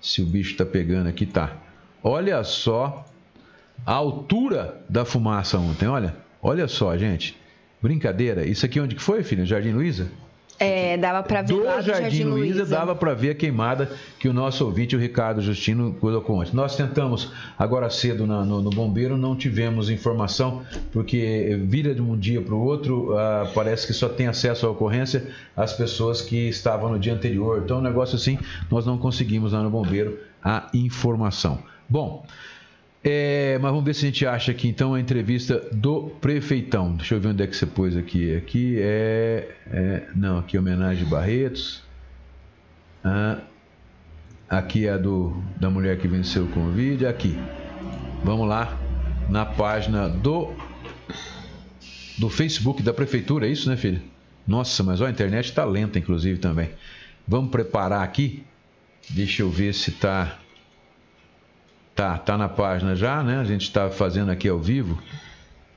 Se o bicho tá pegando aqui, tá. Olha só a altura da fumaça ontem, olha. Olha só, gente. Brincadeira. Isso aqui onde que foi, filho? Jardim Luiza? É, dava para ver do Jardim, Jardim Luiza, Luiza. dava para ver a queimada que o nosso ouvinte, o Ricardo Justino, colocou ontem. Nós tentamos agora cedo na- no, no bombeiro, não tivemos informação, porque vira de um dia para o outro, ah, parece que só tem acesso à ocorrência as pessoas que estavam no dia anterior. Então, um negócio assim, nós não conseguimos lá no bombeiro a informação. Bom, é, mas vamos ver se a gente acha aqui então a entrevista do prefeitão. Deixa eu ver onde é que você pôs aqui. Aqui é. é- não, aqui é homenagem Barretos. Ah, aqui é a do, da mulher que venceu o Covid. Aqui. Vamos lá. Na página do. Do Facebook da prefeitura, é isso, né, filho? Nossa, mas ó, a internet está lenta, inclusive, também. Vamos preparar aqui. Deixa eu ver se tá. Tá, tá na página já, né? A gente está fazendo aqui ao vivo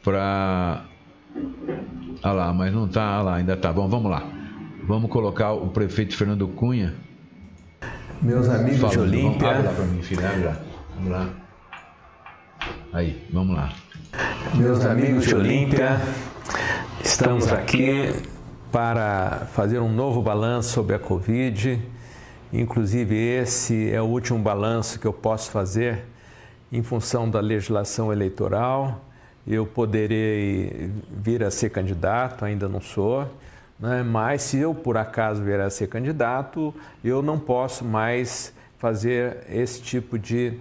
para. Ah lá, mas não tá, ah lá, ainda tá bom. Vamos lá. Vamos colocar o prefeito Fernando Cunha Meus amigos de falando. Vamos, Olímpia, abre lá para mim, filho, abre lá. Vamos lá. Aí, vamos lá. meus amigos de Olímpia, estamos aqui para fazer um novo balanço sobre a Covid. Inclusive, esse é o último balanço que eu posso fazer em função da legislação eleitoral. Eu poderei vir a ser candidato, ainda não sou, né? mas se eu por acaso vier a ser candidato, eu não posso mais fazer esse tipo de,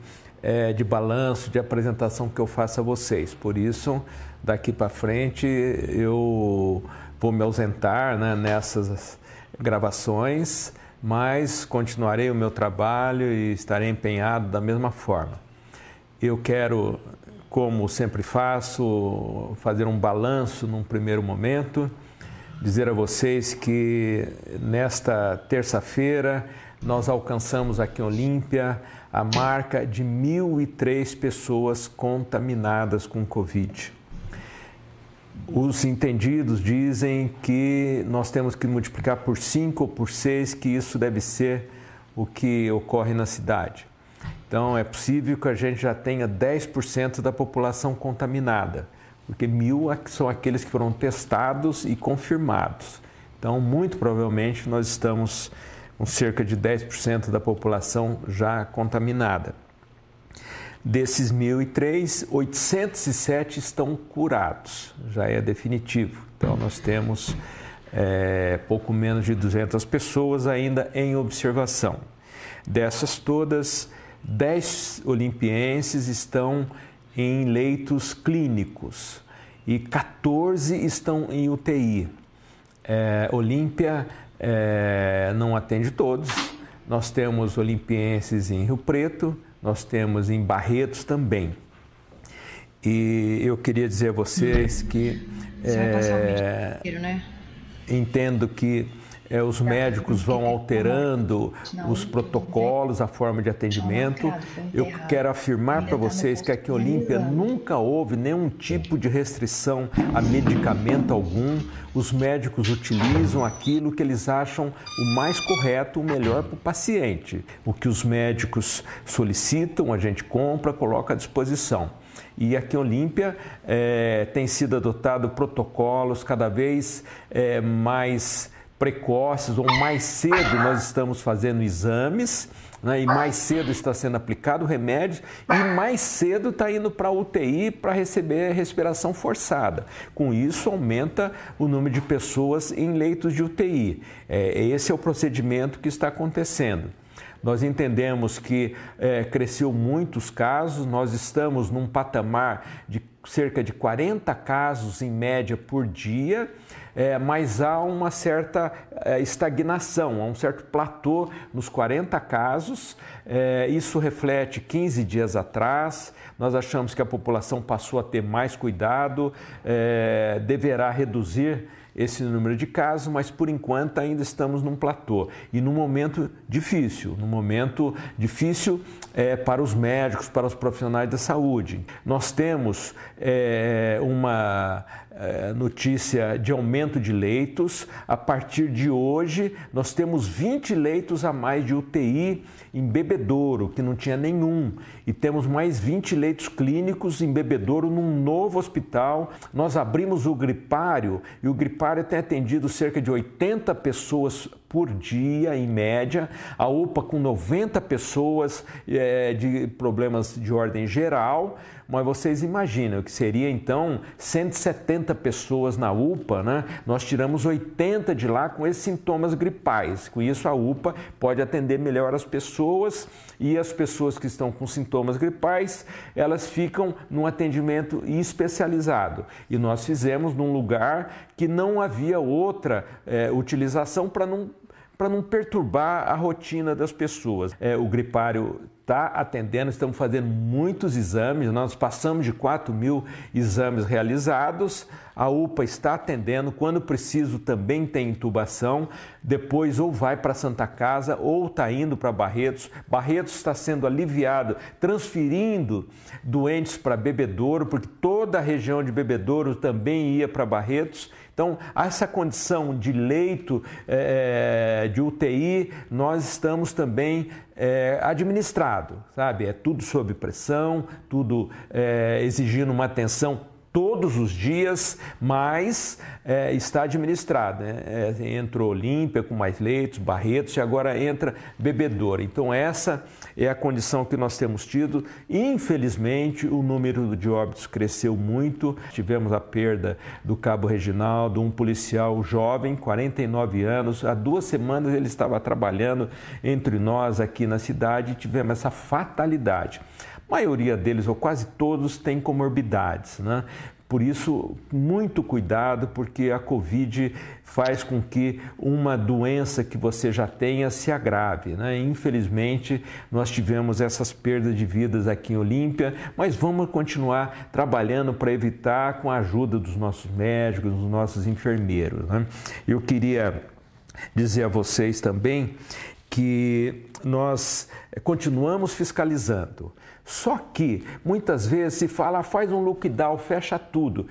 eh, de balanço, de apresentação que eu faço a vocês. Por isso, daqui para frente, eu vou me ausentar né, nessas gravações, mas continuarei o meu trabalho e estarei empenhado da mesma forma. Eu quero, como sempre faço, fazer um balanço num primeiro momento, dizer a vocês que nesta terça-feira nós alcançamos aqui em Olímpia a marca de 1.003 pessoas contaminadas com Covid. Os entendidos dizem que nós temos que multiplicar por 5 ou por 6, que isso deve ser o que ocorre na cidade. Então, é possível que a gente já tenha 10% da população contaminada, porque mil são aqueles que foram testados e confirmados. Então, muito provavelmente, nós estamos com cerca de 10% da população já contaminada. Desses 1.003, 807 estão curados, já é definitivo. Então, nós temos é, pouco menos de 200 pessoas ainda em observação. Dessas todas, 10 olimpienses estão em leitos clínicos e 14 estão em UTI. É, Olímpia é, não atende todos. Nós temos olimpienses em Rio Preto, nós temos em Barretos também. E eu queria dizer a vocês que é, né? entendo que é, os médicos vão alterando os protocolos, a forma de atendimento. Eu quero afirmar para vocês que aqui em Olímpia nunca houve nenhum tipo de restrição a medicamento algum. Os médicos utilizam aquilo que eles acham o mais correto, o melhor para o paciente. O que os médicos solicitam, a gente compra, coloca à disposição. E aqui em Olímpia é, tem sido adotado protocolos cada vez é, mais precoces ou mais cedo nós estamos fazendo exames né, e mais cedo está sendo aplicado remédio e mais cedo está indo para UTI para receber respiração forçada. Com isso aumenta o número de pessoas em leitos de UTI. É, esse é o procedimento que está acontecendo. Nós entendemos que é, cresceu muitos casos, nós estamos num patamar de cerca de 40 casos em média por dia é, mas há uma certa é, estagnação, há um certo platô nos 40 casos. É, isso reflete 15 dias atrás. Nós achamos que a população passou a ter mais cuidado, é, deverá reduzir esse número de casos, mas por enquanto ainda estamos num platô e num momento difícil, num momento difícil é, para os médicos, para os profissionais da saúde. Nós temos é, uma é, notícia de aumento de leitos. A partir de hoje, nós temos 20 leitos a mais de UTI em Bebedouro, que não tinha nenhum, e temos mais 20 leitos clínicos em Bebedouro num novo hospital. Nós abrimos o gripário e o gripário tem atendido cerca de 80 pessoas por dia, em média, a UPA com 90 pessoas é, de problemas de ordem geral, mas vocês imaginam que seria então 170 pessoas na UPA, né? Nós tiramos 80 de lá com esses sintomas gripais. Com isso, a UPA pode atender melhor as pessoas e as pessoas que estão com sintomas gripais, elas ficam num atendimento especializado. E nós fizemos num lugar que não havia outra é, utilização para não para não perturbar a rotina das pessoas. É, o gripário está atendendo, estamos fazendo muitos exames, nós passamos de 4 mil exames realizados. A UPA está atendendo, quando preciso também tem intubação. Depois, ou vai para Santa Casa ou está indo para Barretos. Barretos está sendo aliviado, transferindo doentes para Bebedouro, porque toda a região de Bebedouro também ia para Barretos. Então, essa condição de leito é, de UTI, nós estamos também é, administrado, sabe? É tudo sob pressão, tudo é, exigindo uma atenção todos os dias, mas é, está administrado. Né? É, Olímpia com mais leitos, Barretos e agora entra Bebedouro. Então essa é a condição que nós temos tido. Infelizmente o número de óbitos cresceu muito. Tivemos a perda do Cabo Reginaldo, um policial jovem, 49 anos. Há duas semanas ele estava trabalhando entre nós aqui na cidade e tivemos essa fatalidade. A maioria deles, ou quase todos, têm comorbidades, né? Por isso, muito cuidado, porque a Covid faz com que uma doença que você já tenha se agrave. Né? Infelizmente, nós tivemos essas perdas de vidas aqui em Olímpia, mas vamos continuar trabalhando para evitar com a ajuda dos nossos médicos, dos nossos enfermeiros. Né? Eu queria dizer a vocês também que nós continuamos fiscalizando. Só que muitas vezes se fala, faz um lockdown, fecha tudo.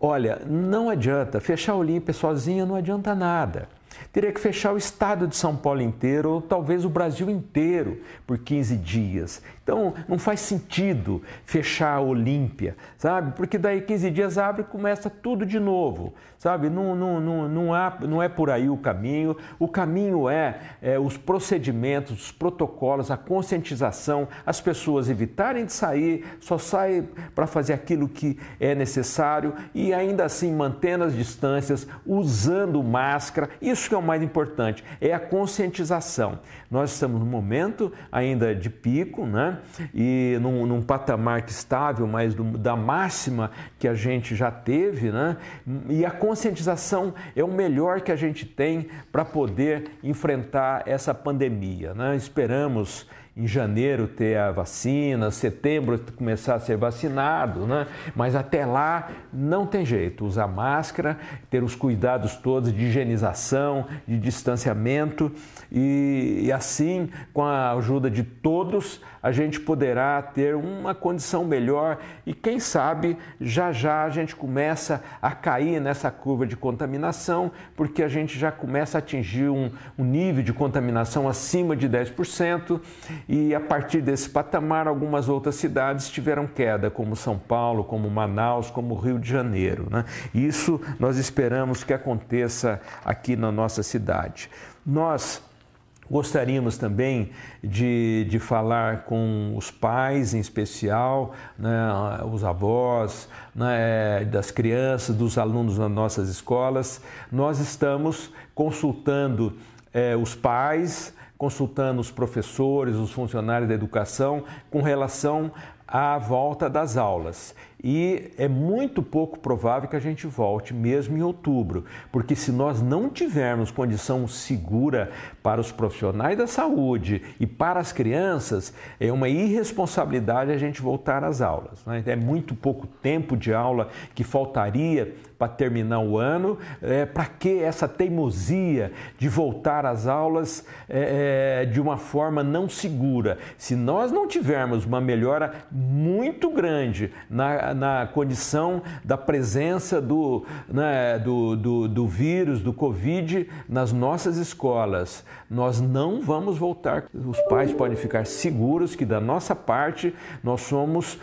Olha, não adianta, fechar o Olímpia sozinha não adianta nada. Teria que fechar o estado de São Paulo inteiro, ou talvez o Brasil inteiro, por 15 dias. Então, não faz sentido fechar a Olímpia, sabe? Porque daí 15 dias abre e começa tudo de novo, sabe? Não, não, não, não, há, não é por aí o caminho. O caminho é, é os procedimentos, os protocolos, a conscientização, as pessoas evitarem de sair, só saem para fazer aquilo que é necessário e ainda assim mantendo as distâncias, usando máscara. Isso que é o mais importante, é a conscientização. Nós estamos num momento ainda de pico, né? E num, num patamar estável, mas do, da máxima que a gente já teve, né? E a conscientização é o melhor que a gente tem para poder enfrentar essa pandemia, né? Esperamos em janeiro ter a vacina, setembro começar a ser vacinado, né? Mas até lá não tem jeito, usar máscara, ter os cuidados todos de higienização, de distanciamento e, e assim, com a ajuda de todos, a gente poderá ter uma condição melhor e quem sabe já já a gente começa a cair nessa curva de contaminação, porque a gente já começa a atingir um, um nível de contaminação acima de 10% e a partir desse patamar algumas outras cidades tiveram queda, como São Paulo, como Manaus, como Rio de Janeiro. Né? Isso nós esperamos que aconteça aqui na nossa cidade. Nós Gostaríamos também de, de falar com os pais, em especial, né, os avós, né, das crianças, dos alunos nas nossas escolas. Nós estamos consultando é, os pais, consultando os professores, os funcionários da educação com relação à volta das aulas. E é muito pouco provável que a gente volte mesmo em outubro, porque se nós não tivermos condição segura para os profissionais da saúde e para as crianças, é uma irresponsabilidade a gente voltar às aulas. Né? É muito pouco tempo de aula que faltaria para terminar o ano. É, para que essa teimosia de voltar às aulas é, é, de uma forma não segura? Se nós não tivermos uma melhora muito grande na, na condição da presença do, né, do, do, do vírus, do Covid nas nossas escolas, nós não vamos voltar. Os pais podem ficar seguros que da nossa parte nós somos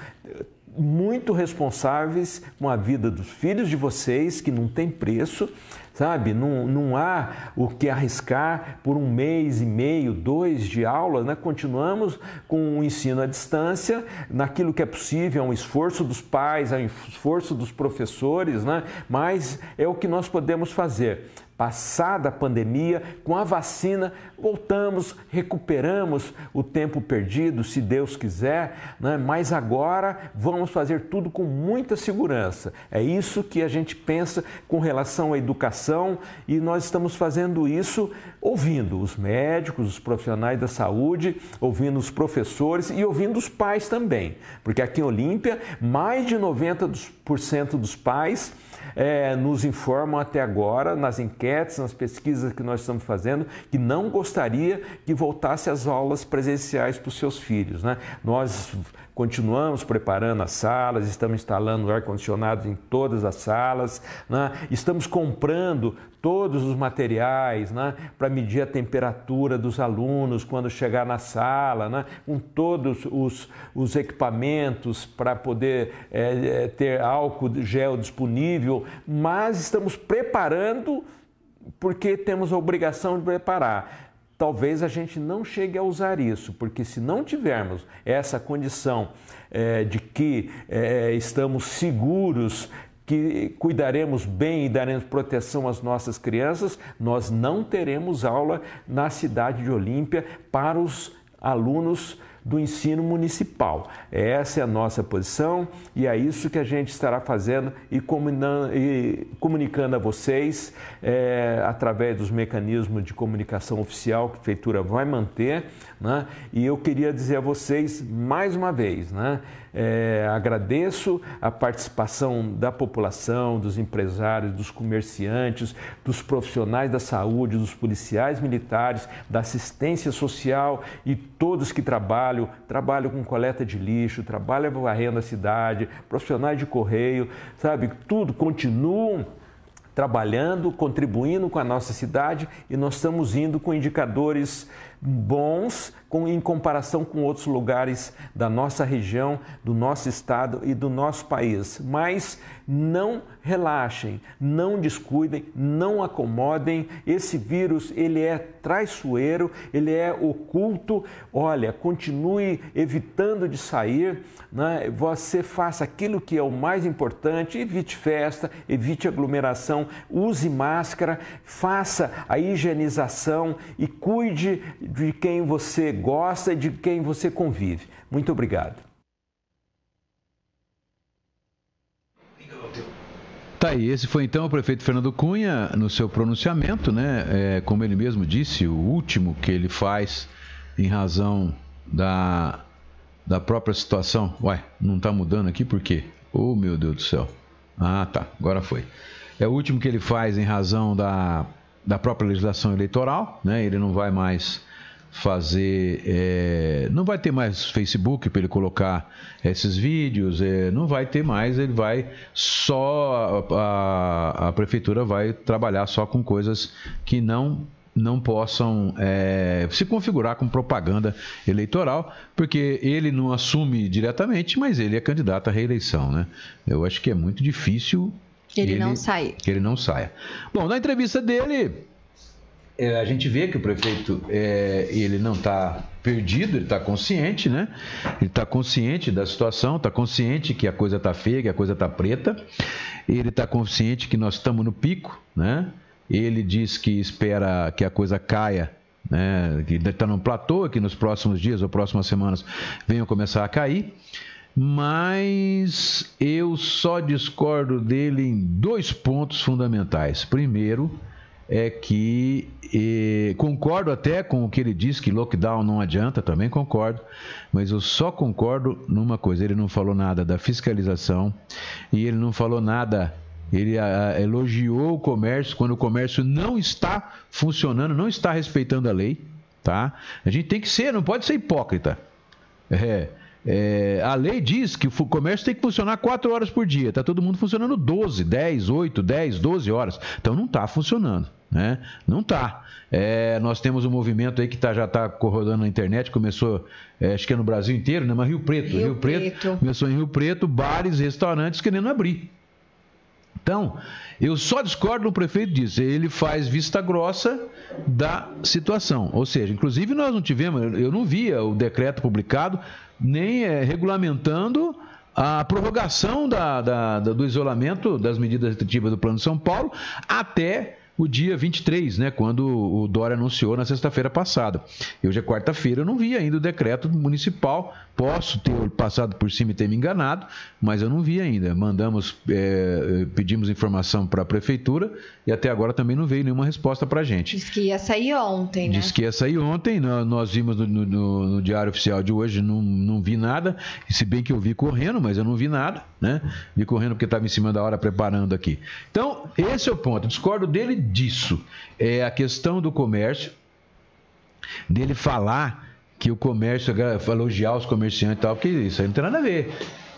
muito responsáveis com a vida dos filhos de vocês, que não tem preço, sabe? Não, não há o que arriscar por um mês e meio, dois de aula, né? Continuamos com o ensino à distância, naquilo que é possível, é um esforço dos pais, é um esforço dos professores, né? Mas é o que nós podemos fazer. Passada a pandemia, com a vacina, voltamos, recuperamos o tempo perdido, se Deus quiser, né? mas agora vamos fazer tudo com muita segurança. É isso que a gente pensa com relação à educação e nós estamos fazendo isso ouvindo os médicos, os profissionais da saúde, ouvindo os professores e ouvindo os pais também, porque aqui em Olímpia, mais de 90% dos pais é, nos informam até agora, nas enquetes, nas pesquisas que nós estamos fazendo, que não gostaria que voltasse às aulas presenciais para os seus filhos. Né? Nós continuamos preparando as salas, estamos instalando ar-condicionado em todas as salas, né? estamos comprando todos os materiais né? para medir a temperatura dos alunos quando chegar na sala, né? com todos os, os equipamentos para poder é, ter álcool gel disponível, mas estamos preparando porque temos a obrigação de preparar talvez a gente não chegue a usar isso, porque se não tivermos essa condição é, de que é, estamos seguros que cuidaremos bem e daremos proteção às nossas crianças, nós não teremos aula na cidade de Olímpia para os alunos do ensino municipal. Essa é a nossa posição e é isso que a gente estará fazendo e comunicando a vocês é, através dos mecanismos de comunicação oficial que a Prefeitura vai manter. Né? E eu queria dizer a vocês mais uma vez, né? É, agradeço a participação da população, dos empresários, dos comerciantes, dos profissionais da saúde, dos policiais militares, da assistência social e todos que trabalham, trabalham com coleta de lixo, trabalham varrendo a cidade, profissionais de correio, sabe, tudo continuam trabalhando, contribuindo com a nossa cidade e nós estamos indo com indicadores bons com, em comparação com outros lugares da nossa região, do nosso estado e do nosso país. Mas não relaxem, não descuidem, não acomodem. Esse vírus ele é traiçoeiro, ele é oculto. Olha, continue evitando de sair. Né? Você faça aquilo que é o mais importante. Evite festa, evite aglomeração, use máscara, faça a higienização e cuide de quem você gosta e de quem você convive. Muito obrigado. Tá aí, esse foi então o prefeito Fernando Cunha no seu pronunciamento, né? É, como ele mesmo disse, o último que ele faz em razão da, da própria situação. Ué, não está mudando aqui por quê? Oh, meu Deus do céu. Ah, tá, agora foi. É o último que ele faz em razão da, da própria legislação eleitoral, né? Ele não vai mais fazer. É, não vai ter mais Facebook para ele colocar esses vídeos, é, não vai ter mais, ele vai só. A, a, prefeitura vai trabalhar só com coisas que não não possam é, se configurar com propaganda eleitoral, porque ele não assume diretamente, mas ele é candidato à reeleição, né? Eu acho que é muito difícil ele, ele não sair. Que ele não saia. Bom, na entrevista dele, é, a gente vê que o prefeito é, ele não está perdido, ele está consciente, né? Ele está consciente da situação, está consciente que a coisa está feia, que a coisa está preta. Ele está consciente que nós estamos no pico, né? Ele diz que espera que a coisa caia, né? Que está num platô, que nos próximos dias ou próximas semanas venham começar a cair. mas eu só discordo dele em dois pontos fundamentais. Primeiro, é que concordo até com o que ele diz que lockdown não adianta, também concordo, mas eu só concordo numa coisa: ele não falou nada da fiscalização e ele não falou nada. Ele a, elogiou o comércio quando o comércio não está funcionando, não está respeitando a lei, tá? A gente tem que ser, não pode ser hipócrita. É, é, a lei diz que o comércio tem que funcionar 4 horas por dia. Está todo mundo funcionando 12, 10, 8, 10, 12 horas. Então não está funcionando. Né? Não está. É, nós temos um movimento aí que tá, já está corrodando na internet, começou, é, acho que é no Brasil inteiro, né? mas Rio Preto. Rio, Rio Preto, Preto. Começou em Rio Preto, bares, restaurantes querendo abrir. Então, eu só discordo do prefeito disso. Ele faz vista grossa da situação. Ou seja, inclusive nós não tivemos, eu não via o decreto publicado nem é, regulamentando a prorrogação da, da, da, do isolamento das medidas restritivas do Plano de São Paulo até o dia 23, né, quando o Dória anunciou na sexta-feira passada. E hoje é quarta-feira, eu não vi ainda o decreto municipal. Posso ter passado por cima e ter me enganado, mas eu não vi ainda. Mandamos, é, pedimos informação para a prefeitura e até agora também não veio nenhuma resposta para a gente. Diz que ia sair ontem, né? Diz que ia sair ontem, nós vimos no, no, no Diário Oficial de hoje, não, não vi nada, se bem que eu vi correndo, mas eu não vi nada, né? Vi correndo porque estava em cima da hora preparando aqui. Então, esse é o ponto. discordo dele disso. É a questão do comércio, dele falar que o comércio, elogiar os comerciantes e tal, porque isso aí não tem nada a ver.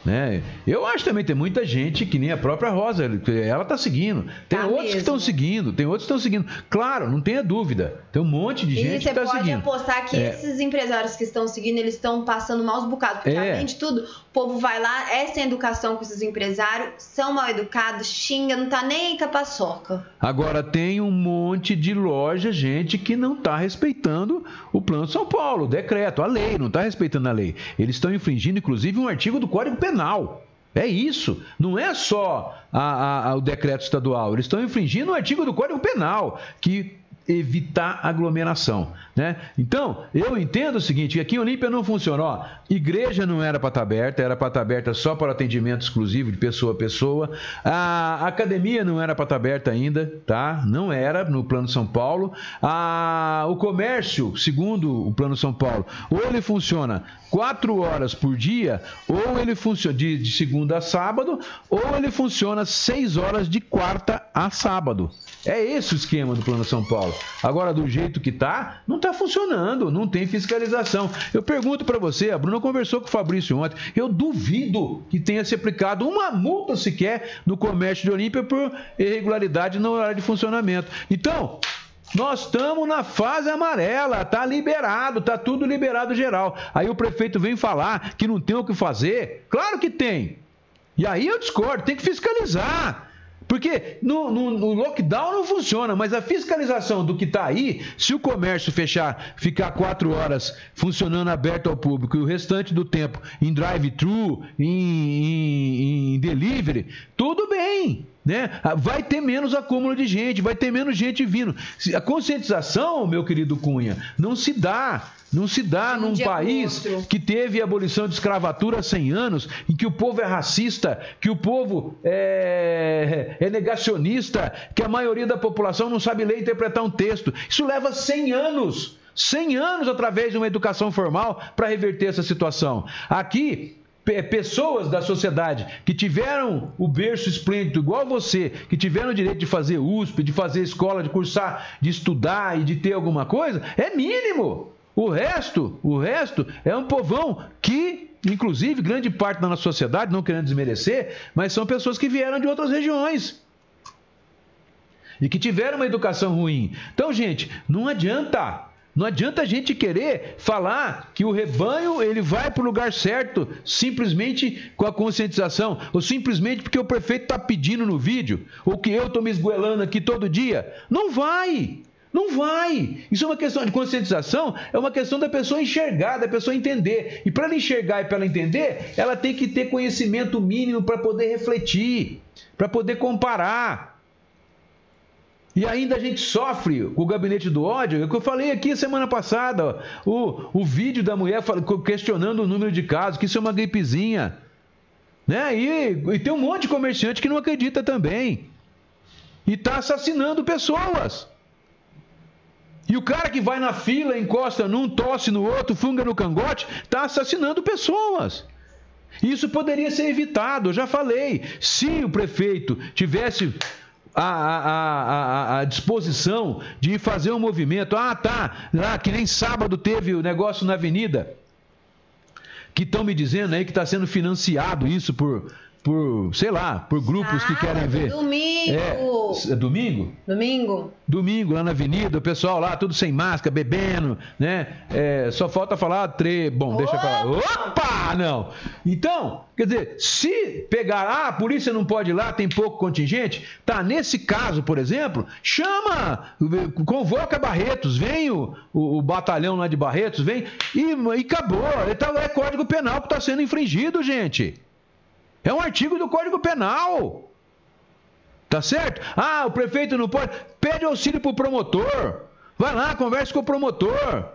Né? Eu acho também tem muita gente que nem a própria Rosa, ela está seguindo. Tem tá outros mesmo. que estão seguindo, tem outros que estão seguindo. Claro, não tenha dúvida. Tem um monte de e gente que está seguindo. E você pode apostar que é. esses empresários que estão seguindo, eles estão passando maus bocados. Porque é. além de tudo, povo vai lá, é sem educação com esses empresários, são mal educados, xinga, não tá nem aí com a paçoca. Agora tem um monte de loja, gente, que não está respeitando o Plano São Paulo, o decreto, a lei, não está respeitando a lei. Eles estão infringindo, inclusive, um artigo do Código Penal. É isso. Não é só a, a, o decreto estadual. Eles estão infringindo o artigo do Código Penal, que evitar aglomeração. Né? Então, eu entendo o seguinte: aqui em Olímpia não funcionou. Igreja não era para estar tá aberta, era para estar tá aberta só para atendimento exclusivo de pessoa a pessoa. A academia não era para estar tá aberta ainda, tá? Não era no Plano São Paulo. A, o comércio, segundo o Plano São Paulo, ou ele funciona quatro horas por dia, ou ele funciona de, de segunda a sábado, ou ele funciona seis horas de quarta a sábado. É esse o esquema do Plano São Paulo. Agora, do jeito que tá, não está funcionando, não tem fiscalização. Eu pergunto para você, a Bruna conversou com o Fabrício ontem, eu duvido que tenha se aplicado uma multa sequer no comércio de Olímpia por irregularidade no horário de funcionamento. Então, nós estamos na fase amarela, tá liberado, tá tudo liberado geral. Aí o prefeito vem falar que não tem o que fazer. Claro que tem. E aí eu discordo, tem que fiscalizar. Porque no, no, no, lockdown não funciona, mas a fiscalização do que está aí, se o comércio fechar, ficar quatro horas funcionando aberto ao público e o restante do tempo em drive-thru, em, em, em delivery, tudo bem. Né? Vai ter menos acúmulo de gente, vai ter menos gente vindo. A conscientização, meu querido Cunha, não se dá não se dá um num país que teve abolição de escravatura há 100 anos, em que o povo é racista, que o povo é, é negacionista, que a maioria da população não sabe ler e interpretar um texto. Isso leva 100 anos. 100 anos através de uma educação formal para reverter essa situação. Aqui, pessoas da sociedade que tiveram o berço esplêndido, igual você, que tiveram o direito de fazer USP, de fazer escola, de cursar, de estudar e de ter alguma coisa, é mínimo. O resto, o resto é um povão que, inclusive, grande parte da nossa sociedade, não querendo desmerecer, mas são pessoas que vieram de outras regiões e que tiveram uma educação ruim. Então, gente, não adianta. Não adianta a gente querer falar que o rebanho ele vai para o lugar certo simplesmente com a conscientização, ou simplesmente porque o prefeito está pedindo no vídeo, ou que eu estou me esgoelando aqui todo dia. Não vai! Não vai. Isso é uma questão de conscientização, é uma questão da pessoa enxergar, da pessoa entender. E para ela enxergar e para ela entender, ela tem que ter conhecimento mínimo para poder refletir, para poder comparar. E ainda a gente sofre com o gabinete do ódio. É o que eu falei aqui semana passada. O, o vídeo da mulher questionando o número de casos, que isso é uma gripezinha. Né? E, e tem um monte de comerciante que não acredita também. E está assassinando pessoas. E o cara que vai na fila, encosta num, tosse no outro, funga no cangote, está assassinando pessoas. Isso poderia ser evitado, eu já falei. Se o prefeito tivesse a, a, a, disposição de fazer um movimento, ah, tá, lá que nem sábado teve o negócio na avenida, que estão me dizendo aí que está sendo financiado isso por por, sei lá, por grupos ah, que querem ver. Domingo. É, é, domingo? Domingo. Domingo, lá na avenida, o pessoal lá, tudo sem máscara, bebendo, né? É, só falta falar tre... Bom, Opa! deixa eu falar. Opa! Não! Então, quer dizer, se pegar, ah, a polícia não pode ir lá, tem pouco contingente, tá, nesse caso, por exemplo, chama, convoca Barretos, vem o, o, o batalhão lá de Barretos, vem e, e acabou. É, é código penal que está sendo infringido, gente. É um artigo do Código Penal. Tá certo? Ah, o prefeito não pode. Pede auxílio para o promotor. Vai lá, converse com o promotor.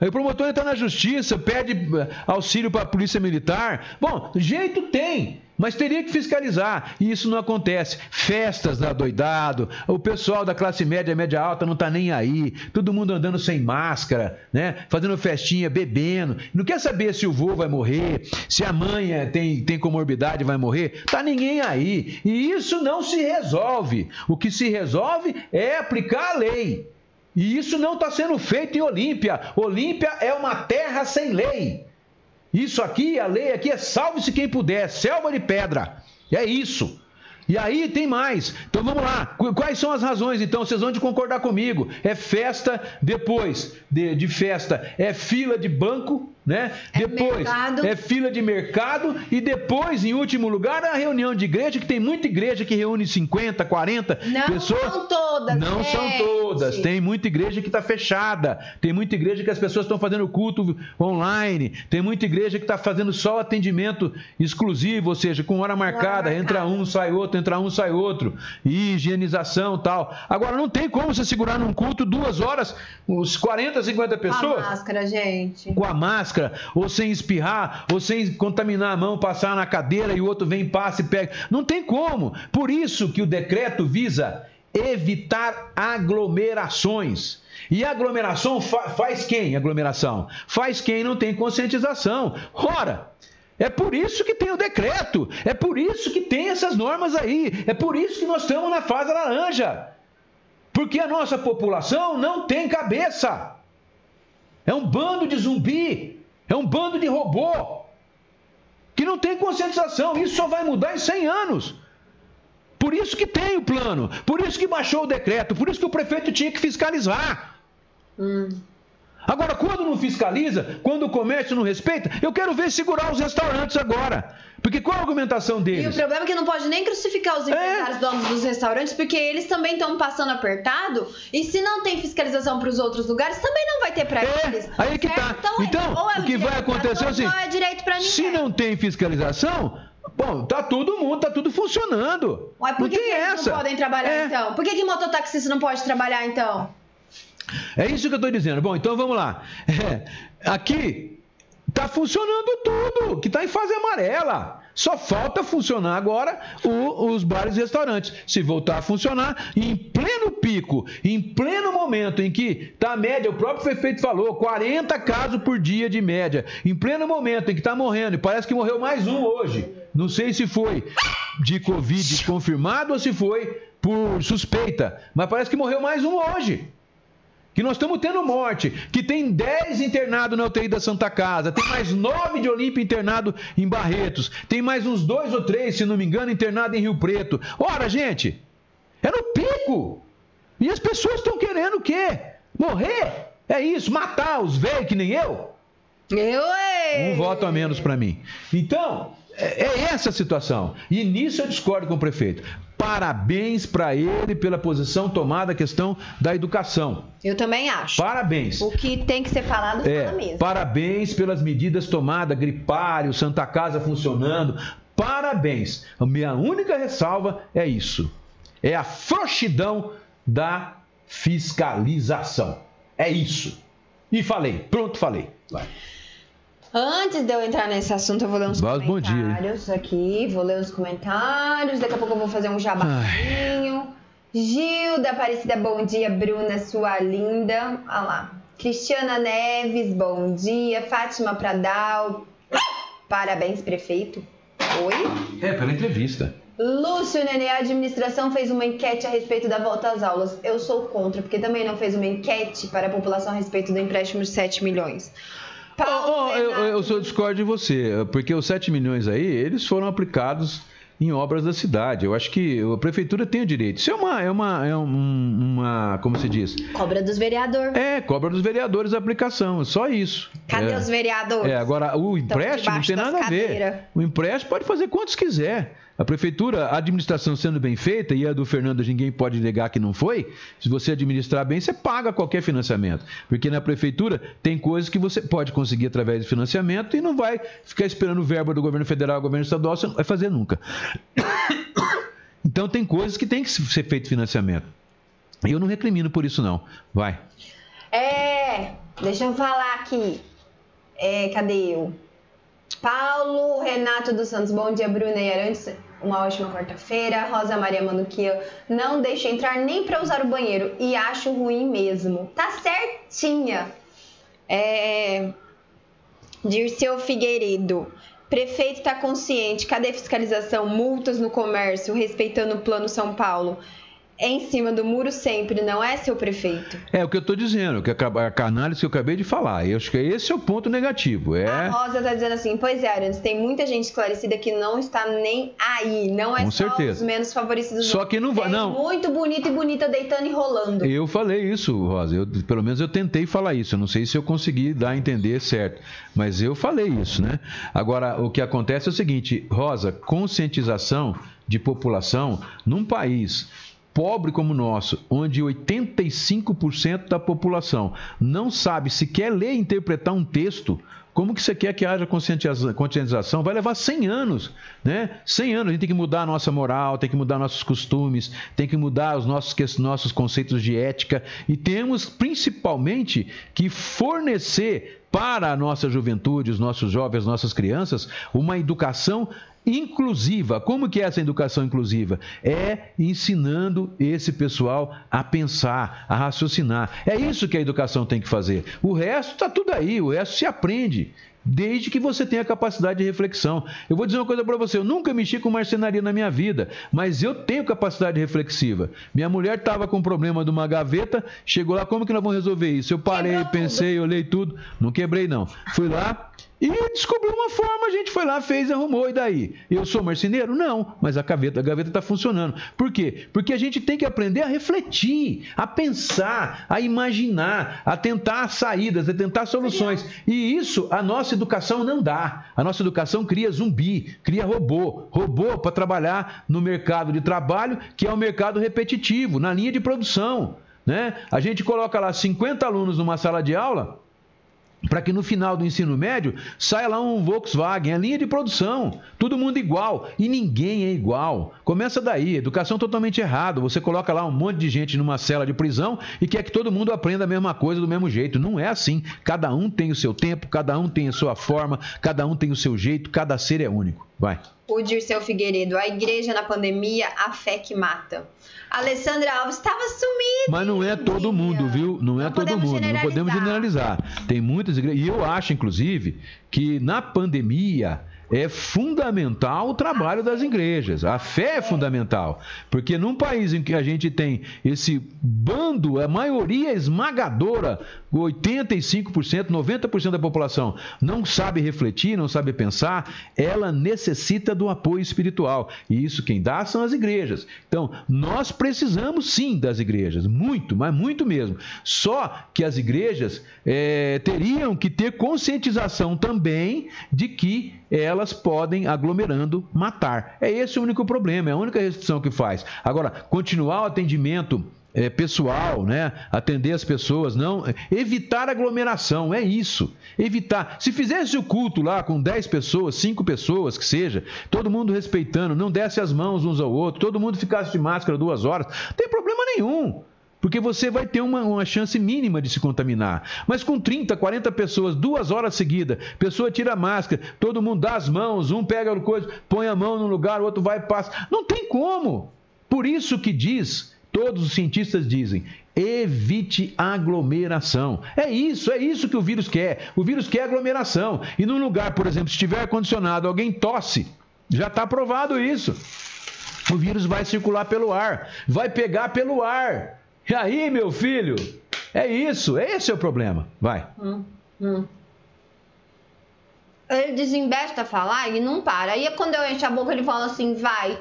Aí o promotor entra na justiça, pede eh, auxílio para a polícia militar. Bom, jeito tem. Mas teria que fiscalizar, e isso não acontece. Festas da doidado, o pessoal da classe média, média alta não está nem aí, todo mundo andando sem máscara, né? fazendo festinha, bebendo. Não quer saber se o vô vai morrer, se a mãe é, tem, tem comorbidade vai morrer. Tá ninguém aí. E isso não se resolve. O que se resolve é aplicar a lei. E isso não está sendo feito em Olímpia. Olímpia é uma terra sem lei. Isso aqui, a lei aqui é salve-se quem puder, selva de pedra. É isso. E aí tem mais. Então vamos lá. Quais são as razões? Então vocês vão de concordar comigo. É festa, depois de, de festa é fila de banco, né? É depois mercado. é fila de mercado e depois, em último lugar, a reunião de igreja, que tem muita igreja que reúne 50, 40 não pessoas. Não são todas. Não gente. são todas. Tem muita igreja que está fechada. Tem muita igreja que as pessoas estão fazendo culto online. Tem muita igreja que está fazendo só atendimento exclusivo, ou seja, com hora marcada, hora entra um, sai outro, entra um, sai outro. E higienização tal. Agora, não tem como você segurar num culto duas horas, uns 40, 50 pessoas. Com a máscara, gente. Com a máscara máscara, ou sem espirrar, ou sem contaminar a mão, passar na cadeira e o outro vem, passa e pega. Não tem como. Por isso que o decreto visa evitar aglomerações. E aglomeração fa faz quem? Aglomeração faz quem não tem conscientização. Ora, é por isso que tem o decreto, é por isso que tem essas normas aí, é por isso que nós estamos na fase laranja. Porque a nossa população não tem cabeça. É um bando de zumbi. É um bando de robô que não tem conscientização. Isso só vai mudar em 100 anos. Por isso que tem o plano, por isso que baixou o decreto, por isso que o prefeito tinha que fiscalizar. Hum. Agora, quando não fiscaliza, quando o comércio não respeita, eu quero ver segurar os restaurantes agora. Porque qual a argumentação deles? E o problema é que não pode nem crucificar os é. empresários é. donos dos restaurantes, porque eles também estão passando apertado. E se não tem fiscalização para os outros lugares, também não vai ter para é. eles. Aí que tá. Então, então é o que vai acontecer assim? Não é direito para ninguém. Se não tem fiscalização, Bom, tá todo mundo, tá tudo funcionando. Ué, por não que, tem que essa. não podem trabalhar é. então? Por que, que mototaxista não pode trabalhar então? É isso que eu estou dizendo. Bom, então vamos lá. É, aqui está funcionando tudo, que está em fase amarela. Só falta funcionar agora o, os bares e restaurantes. Se voltar a funcionar, em pleno pico, em pleno momento em que está a média, o próprio prefeito falou, 40 casos por dia de média. Em pleno momento em que está morrendo, e parece que morreu mais um hoje. Não sei se foi de Covid confirmado ou se foi por suspeita, mas parece que morreu mais um hoje que nós estamos tendo morte, que tem 10 internados na UTI da Santa Casa, tem mais 9 de Olímpia internado em Barretos, tem mais uns dois ou três, se não me engano, internado em Rio Preto. Ora, gente, é no pico. E as pessoas estão querendo o quê? Morrer? É isso, matar os velhos que nem eu? Eu, Um voto a menos para mim. Então, é, é essa a situação. E nisso eu discordo com o prefeito. Parabéns para ele pela posição tomada a questão da educação. Eu também acho. Parabéns. O que tem que ser falado é, fala mesmo. Parabéns pelas medidas tomadas, gripário, Santa Casa funcionando. Parabéns. A minha única ressalva é isso. É a frouxidão da fiscalização. É isso. E falei. Pronto, falei. Vai. Antes de eu entrar nesse assunto, eu vou ler uns dia, hein? comentários aqui. Vou ler uns comentários. Daqui a pouco eu vou fazer um jabazinho. Gil da Aparecida, bom dia. Bruna, sua linda. Olha lá. Cristiana Neves, bom dia. Fátima Pradal. Parabéns, prefeito. Oi. É, pela entrevista. Lúcio Nenê, a administração fez uma enquete a respeito da volta às aulas. Eu sou contra, porque também não fez uma enquete para a população a respeito do empréstimo de 7 milhões. Paulo Oh, oh, eu, eu sou discordo de você, porque os 7 milhões aí, eles foram aplicados em obras da cidade. Eu acho que a prefeitura tem o direito. Isso é uma, é uma, é um- uma como se diz? Cobra dos vereadores. É, cobra dos vereadores a aplicação, só isso. Cadê é. os vereadores? É, agora o empréstimo não tem nada a ver. O empréstimo pode fazer quantos quiser. A prefeitura, a administração sendo bem feita, e a do Fernando ninguém pode negar que não foi, se você administrar bem, você paga qualquer financiamento. Porque na prefeitura tem coisas que você pode conseguir através de financiamento e não vai ficar esperando verba do governo federal, governo estadual, você não vai fazer nunca. Então tem coisas que tem que ser feito financiamento. Eu não recrimino por isso, não. Vai. É, deixa eu falar aqui. É, cadê eu? Paulo Renato dos Santos, bom dia, Bruna e Arantes. Uma ótima quarta-feira. Rosa Maria Manuquia, não deixa entrar nem pra usar o banheiro e acho ruim mesmo. Tá certinha. É. Dirceu Figueiredo. Prefeito tá consciente. Cadê fiscalização? Multas no comércio, respeitando o Plano São Paulo. É em cima do muro sempre, não é, seu prefeito? É o que eu estou dizendo, que a a análise que eu acabei de falar. Eu acho que esse é o ponto negativo. A É. Rosa tá dizendo assim, pois é, Arantes, tem muita gente esclarecida que não está nem aí. Não é Com só certeza. os menos favorecidos. Só que não vai- não. Muito bonito e bonita deitando e rolando. Eu falei isso, Rosa. Eu, pelo menos eu tentei falar isso. Eu não sei se eu consegui dar a entender certo. Mas eu falei isso, né? Agora, o que acontece é o seguinte, Rosa, conscientização de população num país pobre como o nosso, onde 85% da população não sabe sequer ler e interpretar um texto, como que você quer que haja conscientiza- conscientização? Vai levar 100 anos, né? 100 anos. A gente tem que mudar a nossa moral, tem que mudar nossos costumes, tem que mudar os nossos, nossos conceitos de ética e temos principalmente que fornecer para a nossa juventude, os nossos jovens, as nossas crianças, uma educação inclusiva. Como que é essa educação inclusiva? É ensinando esse pessoal a pensar, a raciocinar. É isso que a educação tem que fazer. O resto está tudo aí, o resto se aprende. Desde que você tenha capacidade de reflexão. Eu vou dizer uma coisa para você: eu nunca mexi com marcenaria na minha vida, mas eu tenho capacidade reflexiva. Minha mulher estava com um problema de uma gaveta, chegou lá, como que nós vamos resolver isso? Eu parei, pensei, olhei tudo, não quebrei não. Fui lá, e descobriu uma forma, a gente foi lá, fez, arrumou, e daí? Eu sou marceneiro? Não, mas a gaveta a gaveta está funcionando. Por quê? Porque a gente tem que aprender a refletir, a pensar, a imaginar, a tentar saídas, a tentar soluções. E isso a nossa educação não dá. A nossa educação cria zumbi, cria robô. Robô para trabalhar no mercado de trabalho, que é um mercado repetitivo, na linha de produção. Né? A gente coloca lá 50 alunos numa sala de aula para que no final do ensino médio saia lá um Volkswagen, a linha de produção, todo mundo igual e ninguém é igual. Começa daí, educação totalmente errada. Você coloca lá um monte de gente numa cela de prisão e quer que todo mundo aprenda a mesma coisa do mesmo jeito. Não é assim. Cada um tem o seu tempo, cada um tem a sua forma, cada um tem o seu jeito, cada ser é único. Vai. O Dirceu Figueiredo, a igreja na pandemia, a fé que mata. Alessandra Alves estava sumida. Mas não é todo mundo, viu? Não é Não todo mundo. Não podemos generalizar. Tem muitas igrejas. E eu acho, inclusive, que na pandemia é fundamental o trabalho das igrejas. A fé é fundamental. Porque num país em que a gente tem esse bando, a maioria esmagadora, 85%, 90% da população não sabe refletir, não sabe pensar, ela necessita do apoio espiritual. E isso quem dá são as igrejas. Então, nós precisamos sim das igrejas, muito, mas muito mesmo. Só que as igrejas eh, teriam que ter conscientização também de que elas podem, aglomerando, matar. É esse o único problema, é a única restrição que faz. Agora, continuar o atendimento é, pessoal, né? Atender as pessoas, não. Evitar aglomeração, é isso. Evitar. Se fizesse o culto lá com 10 pessoas, 5 pessoas, que seja, todo mundo respeitando, não desse as mãos uns ao outro, todo mundo ficasse de máscara duas horas, não tem problema nenhum. Porque você vai ter uma, uma chance mínima de se contaminar. Mas com 30, 40 pessoas, duas horas seguidas, pessoa tira a máscara, todo mundo dá as mãos, um pega a coisa, põe a mão no lugar, o outro vai e passa. Não tem como. Por isso que diz, todos os cientistas dizem, evite aglomeração. É isso, é isso que o vírus quer. O vírus quer aglomeração. E num lugar, por exemplo, se tiver ar-condicionado, alguém tosse, já está provado isso. O vírus vai circular pelo ar, vai pegar pelo ar. E aí, meu filho? É isso, esse é o problema. Vai. Hum, hum. Ele desembesta a falar e não para. Aí quando eu encho a boca, ele fala assim, vai.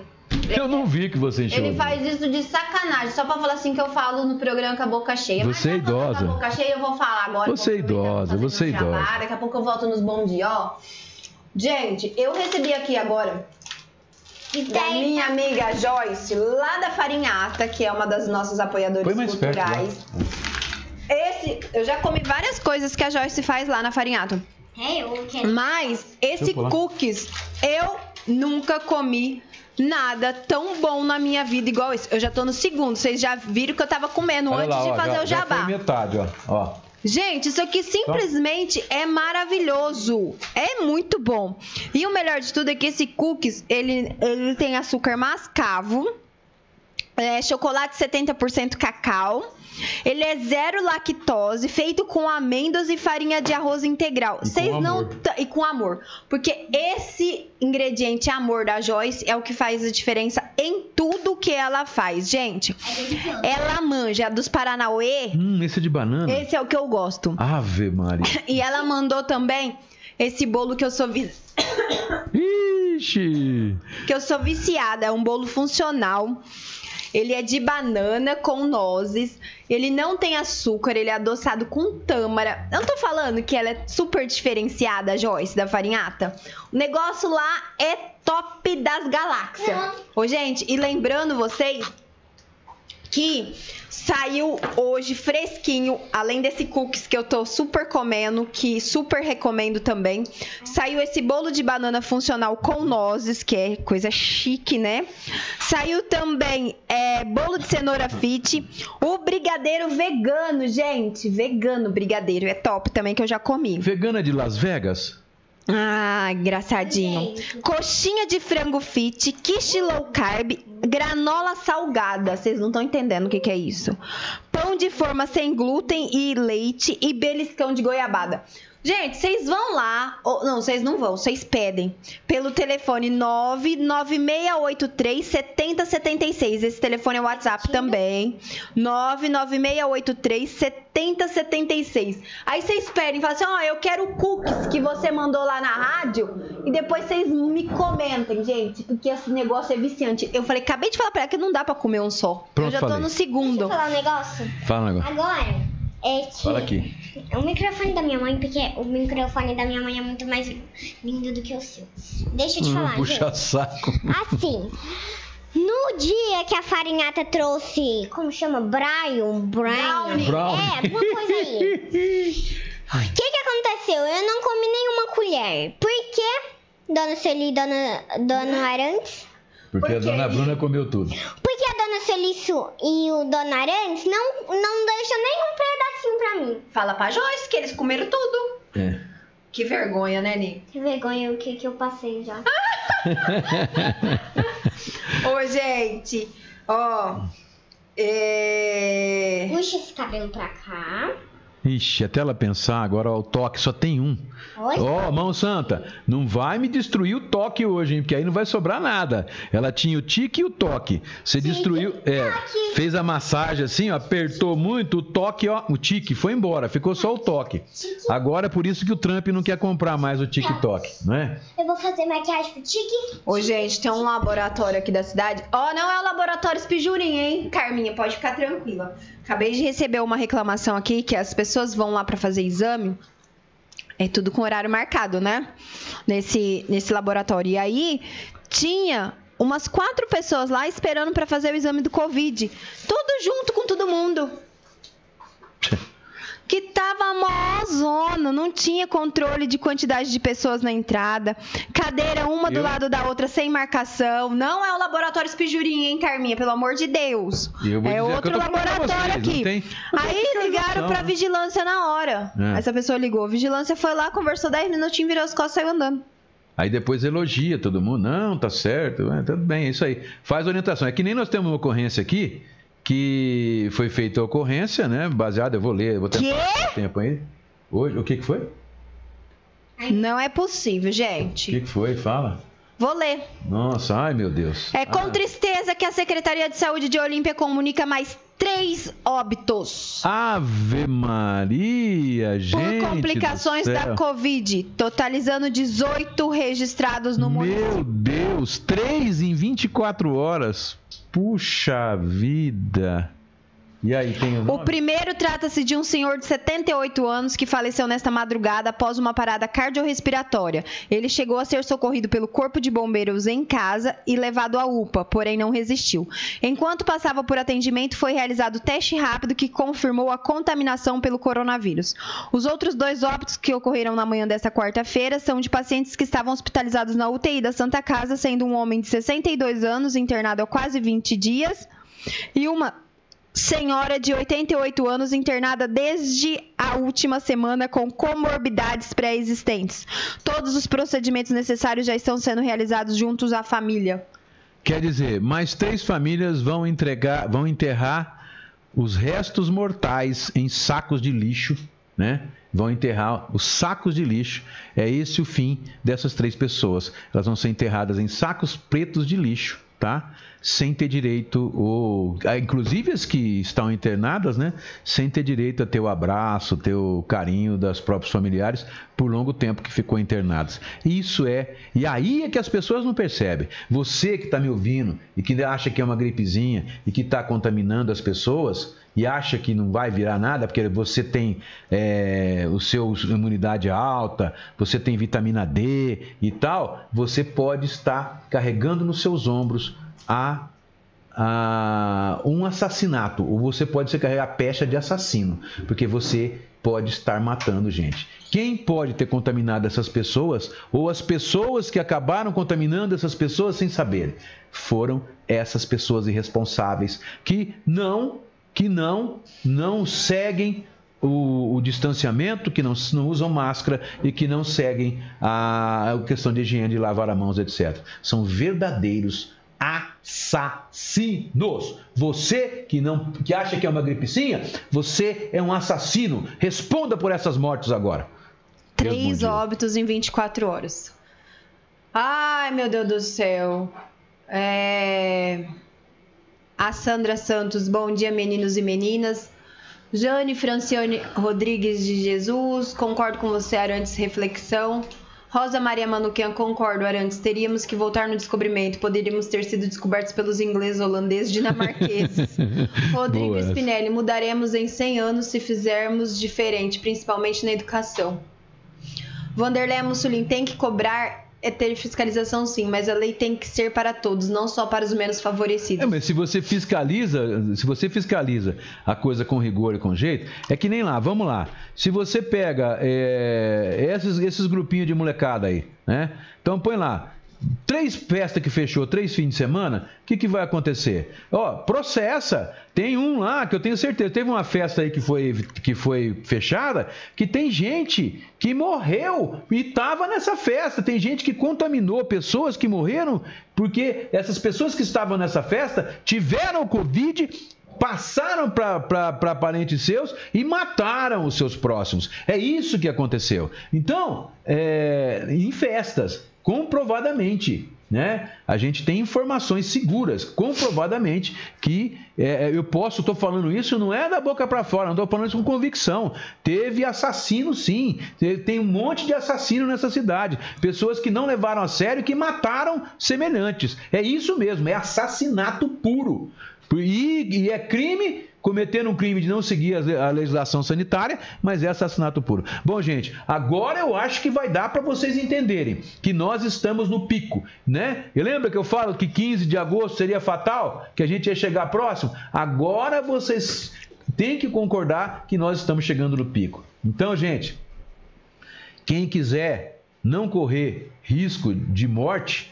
Eu não vi que você encheu. Ele faz isso de sacanagem, só pra falar assim que eu falo no programa com a boca cheia. Você é idosa. Com a boca cheia, eu vou falar agora. Você é idosa, você é idosa. Daqui a pouco eu volto nos bom dia, ó. Gente, eu recebi aqui agora da tem- minha amiga Joyce, lá da Farinhata, que é uma das nossas apoiadoras Põe mais perto lá. culturais. Esse, eu já comi várias coisas que a Joyce faz lá na Farinhata. É, eu quero. Mas esse cookies, eu nunca comi nada tão bom na minha vida igual esse. Eu já tô no segundo. Vocês já viram que eu tava comendo Olha antes lá, de ó, fazer já, o já jabá. foi metade, ó. ó. Gente, isso aqui simplesmente é maravilhoso. É muito bom. E o melhor de tudo é que esse cookies, ele, ele tem açúcar mascavo, é, chocolate 70% cacau. Ele é zero lactose, feito com amêndoas e farinha de arroz integral. E com Vocês não e com amor, porque esse ingrediente amor da Joyce é o que faz a diferença em tudo que ela faz, gente. Ela manja dos Paranauê. Hum, esse é de banana? Esse é o que eu gosto. Ave Maria. E ela mandou também esse bolo que eu sou vi- Ixi. que eu sou viciada, é um bolo funcional. Ele é de banana com nozes. Ele não tem açúcar, ele é adoçado com tâmara. Eu não tô falando que ela é super diferenciada, Joyce, da farinhata. O negócio lá é top das galáxias. Não. Ô, gente, e lembrando vocês que saiu hoje fresquinho, além desse cookies que eu tô super comendo, que super recomendo também. Saiu esse bolo de banana funcional com nozes, que é coisa chique, né? Saiu também é, bolo de cenoura fit, o brigadeiro vegano, gente, vegano brigadeiro, é top também que eu já comi. Vegana de Las Vegas? Ah, engraçadinho. Coxinha de frango fit, quiche low carb, granola salgada. Vocês não estão entendendo o que, que é isso. Pão de forma sem glúten e leite e beliscão de goiabada. Gente, vocês vão lá, ou, não, vocês não vão, vocês pedem pelo telefone 99683 7076. Esse telefone é o WhatsApp também. 99683 7076. Aí vocês pedem, falam assim: "Ó, eu quero o cookies que você mandou lá na rádio" e depois vocês me comentem, gente, porque esse negócio é viciante. Eu falei, acabei de falar pra ela que não dá pra comer um só. Pronto, eu já tô falei. no Deixa eu segundo. falar um negócio. Fala um negócio. Agora, é que. Fala aqui. O microfone da minha mãe, porque o microfone da minha mãe é muito mais lindo do que o seu. Deixa eu te Hum, falar, puxa gente. saco. Assim, no dia que a farinhata trouxe, como chama? Brian? Brian? Brownie. É, alguma coisa aí. O que que aconteceu? Eu não comi nenhuma colher. Por quê? Dona Celi e Dona, Dona Arantes? Porque a dona Bruna comeu tudo. Porque Dona Celício e o Dona Arantes não, não deixam nenhum pedacinho pra mim. Fala pra Joyce que eles comeram tudo. É. Que vergonha, né, Ni? Que vergonha o que, que eu passei já. Ô, gente, ó. É... Puxa esse cabelo pra cá. Ixi, até ela pensar, agora ó, o toque só tem um. Ó, mão santa, não vai me destruir o toque hoje, hein? Porque aí não vai sobrar nada. Ela tinha o tique e o toque. Você destruiu, é, toque. fez a massagem assim, ó, apertou muito, o toque, ó, o tique foi embora, ficou só o toque. Agora é por isso que o Trump não quer comprar mais o TikTok, não é? Eu vou fazer maquiagem pro Tique. Ô, gente, tem um laboratório aqui da cidade. Ó, não é o laboratório Espijurim, hein? Carminha, pode ficar tranquila. Acabei de receber uma reclamação aqui que as pessoas vão lá pra fazer exame. É tudo com horário marcado, né? Nesse, nesse laboratório. E aí, tinha umas quatro pessoas lá esperando pra fazer o exame do Covid. Tudo junto com todo mundo. Que tava mó zona, não tinha controle de quantidade de pessoas na entrada, cadeira uma do Eu- lado da outra sem marcação. Não é o laboratório Espijurinha, hein, Carminha? Pelo amor de Deus. É outro laboratório aqui. Aí ligaram pra né? vigilância na hora. É. Essa pessoa ligou. A vigilância foi lá, conversou 10 minutinhos, virou as costas e saiu andando. Aí depois elogia todo mundo. Não, tá certo. É, tudo bem, é isso aí. Faz orientação. É que nem nós temos uma ocorrência aqui que foi feita a ocorrência, né? Baseada, eu vou ler, vou tentar Quê? tempo aí. Hoje, o que que foi? O Não é possível, que gente. que foi? Fala. Vou ler. Nossa, ai meu Deus. É com Ah. tristeza que a Secretaria de Saúde de Olímpia comunica mais três óbitos. Ave Maria, gente. por complicações da. Covid, totalizando 18 registrados no município. Meu Deus, três em 24 horas. Puxa vida. E aí, tem o O nome? primeiro trata-se de um senhor de 78 anos que faleceu nesta madrugada após uma parada cardiorrespiratória. Ele chegou a ser socorrido pelo Corpo de Bombeiros em casa e levado à UPA, porém não resistiu. Enquanto passava por atendimento, foi realizado teste rápido que confirmou a contaminação pelo coronavírus. Os outros dois óbitos que ocorreram na manhã desta quarta-feira são de pacientes que estavam hospitalizados na UTI da Santa Casa, sendo um homem de 62 anos internado há quase 20 dias e uma senhora de 88 anos internada desde a última semana com comorbidades pré-existentes. Todos os procedimentos necessários já estão sendo realizados juntos à família. Quer dizer, mais três famílias vão entregar, vão enterrar os restos mortais em sacos de lixo, né? Vão enterrar os sacos de lixo. É esse o fim dessas três pessoas. Elas vão ser enterradas em sacos pretos de lixo, tá? Sem ter direito, ou ah, inclusive as que estão internadas, né? Sem ter direito a ter o abraço, ter o carinho das próprios familiares por longo tempo que ficou internadas. Isso é, e aí é que as pessoas não percebem. Você que está me ouvindo e que acha que é uma gripezinha e que está contaminando as pessoas e acha que não vai virar nada porque você tem é, o seu imunidade alta, você tem vitamina D e tal, você pode estar carregando nos seus ombros a a um assassinato, ou você pode ser carregar a pecha de assassino, porque você pode estar matando gente. Quem pode ter contaminado essas pessoas, ou as pessoas que acabaram contaminando essas pessoas sem saber, foram essas pessoas irresponsáveis que não, que não, não seguem o, o distanciamento, que não, não usam máscara e que não seguem a, a questão de higiene, de lavar as mãos, etc. São verdadeiros assassinos. Você que não que acha que é uma gripecinha, você é um assassino. Responda por essas mortes agora. Três óbitos em 24 horas. Ai, meu Deus do céu. É... A Sandra Santos, bom dia, meninos e meninas. Jane Francione Rodrigues de Jesus, concordo com você, Arantes, reflexão. Rosa Maria Manuquian, concordo, Arantes. Teríamos que voltar no descobrimento. Poderíamos ter sido descobertos pelos ingleses, holandeses, dinamarqueses. Rodrigo Boa. Spinelli, mudaremos em 100 anos se fizermos diferente, principalmente na educação. Vanderlei Mussolini, tem que cobrar é ter fiscalização sim, mas a lei tem que ser para todos, não só para os menos favorecidos. É, mas se você fiscaliza, se você fiscaliza a coisa com rigor e com jeito, é que nem lá, vamos lá. Se você pega é, esses, esses grupinhos de molecada aí, né? Então põe lá. Três festas que fechou, três fins de semana, o que, que vai acontecer? Ó, processa. Tem um lá que eu tenho certeza. Teve uma festa aí que foi, que foi fechada, que tem gente que morreu e estava nessa festa. Tem gente que contaminou pessoas que morreram porque essas pessoas que estavam nessa festa tiveram Covid passaram para parentes seus e mataram os seus próximos. É isso que aconteceu. Então, é, em festas, comprovadamente, né? A gente tem informações seguras, comprovadamente, que é, eu posso, estou falando isso, não é da boca para fora, não estou falando isso com convicção. Teve assassino, sim. Tem um monte de assassino nessa cidade. Pessoas que não levaram a sério, que mataram semelhantes. É isso mesmo, é assassinato puro. E, e é crime cometendo um crime de não seguir a, legislação sanitária, mas é assassinato puro. Bom, gente, agora eu acho que vai dar para vocês entenderem que nós estamos no pico, né? E lembra que eu falo que 15 de agosto seria fatal, que a gente ia chegar próximo? Agora vocês tem que concordar que nós estamos chegando no pico. Então, gente, quem quiser não correr risco de morte,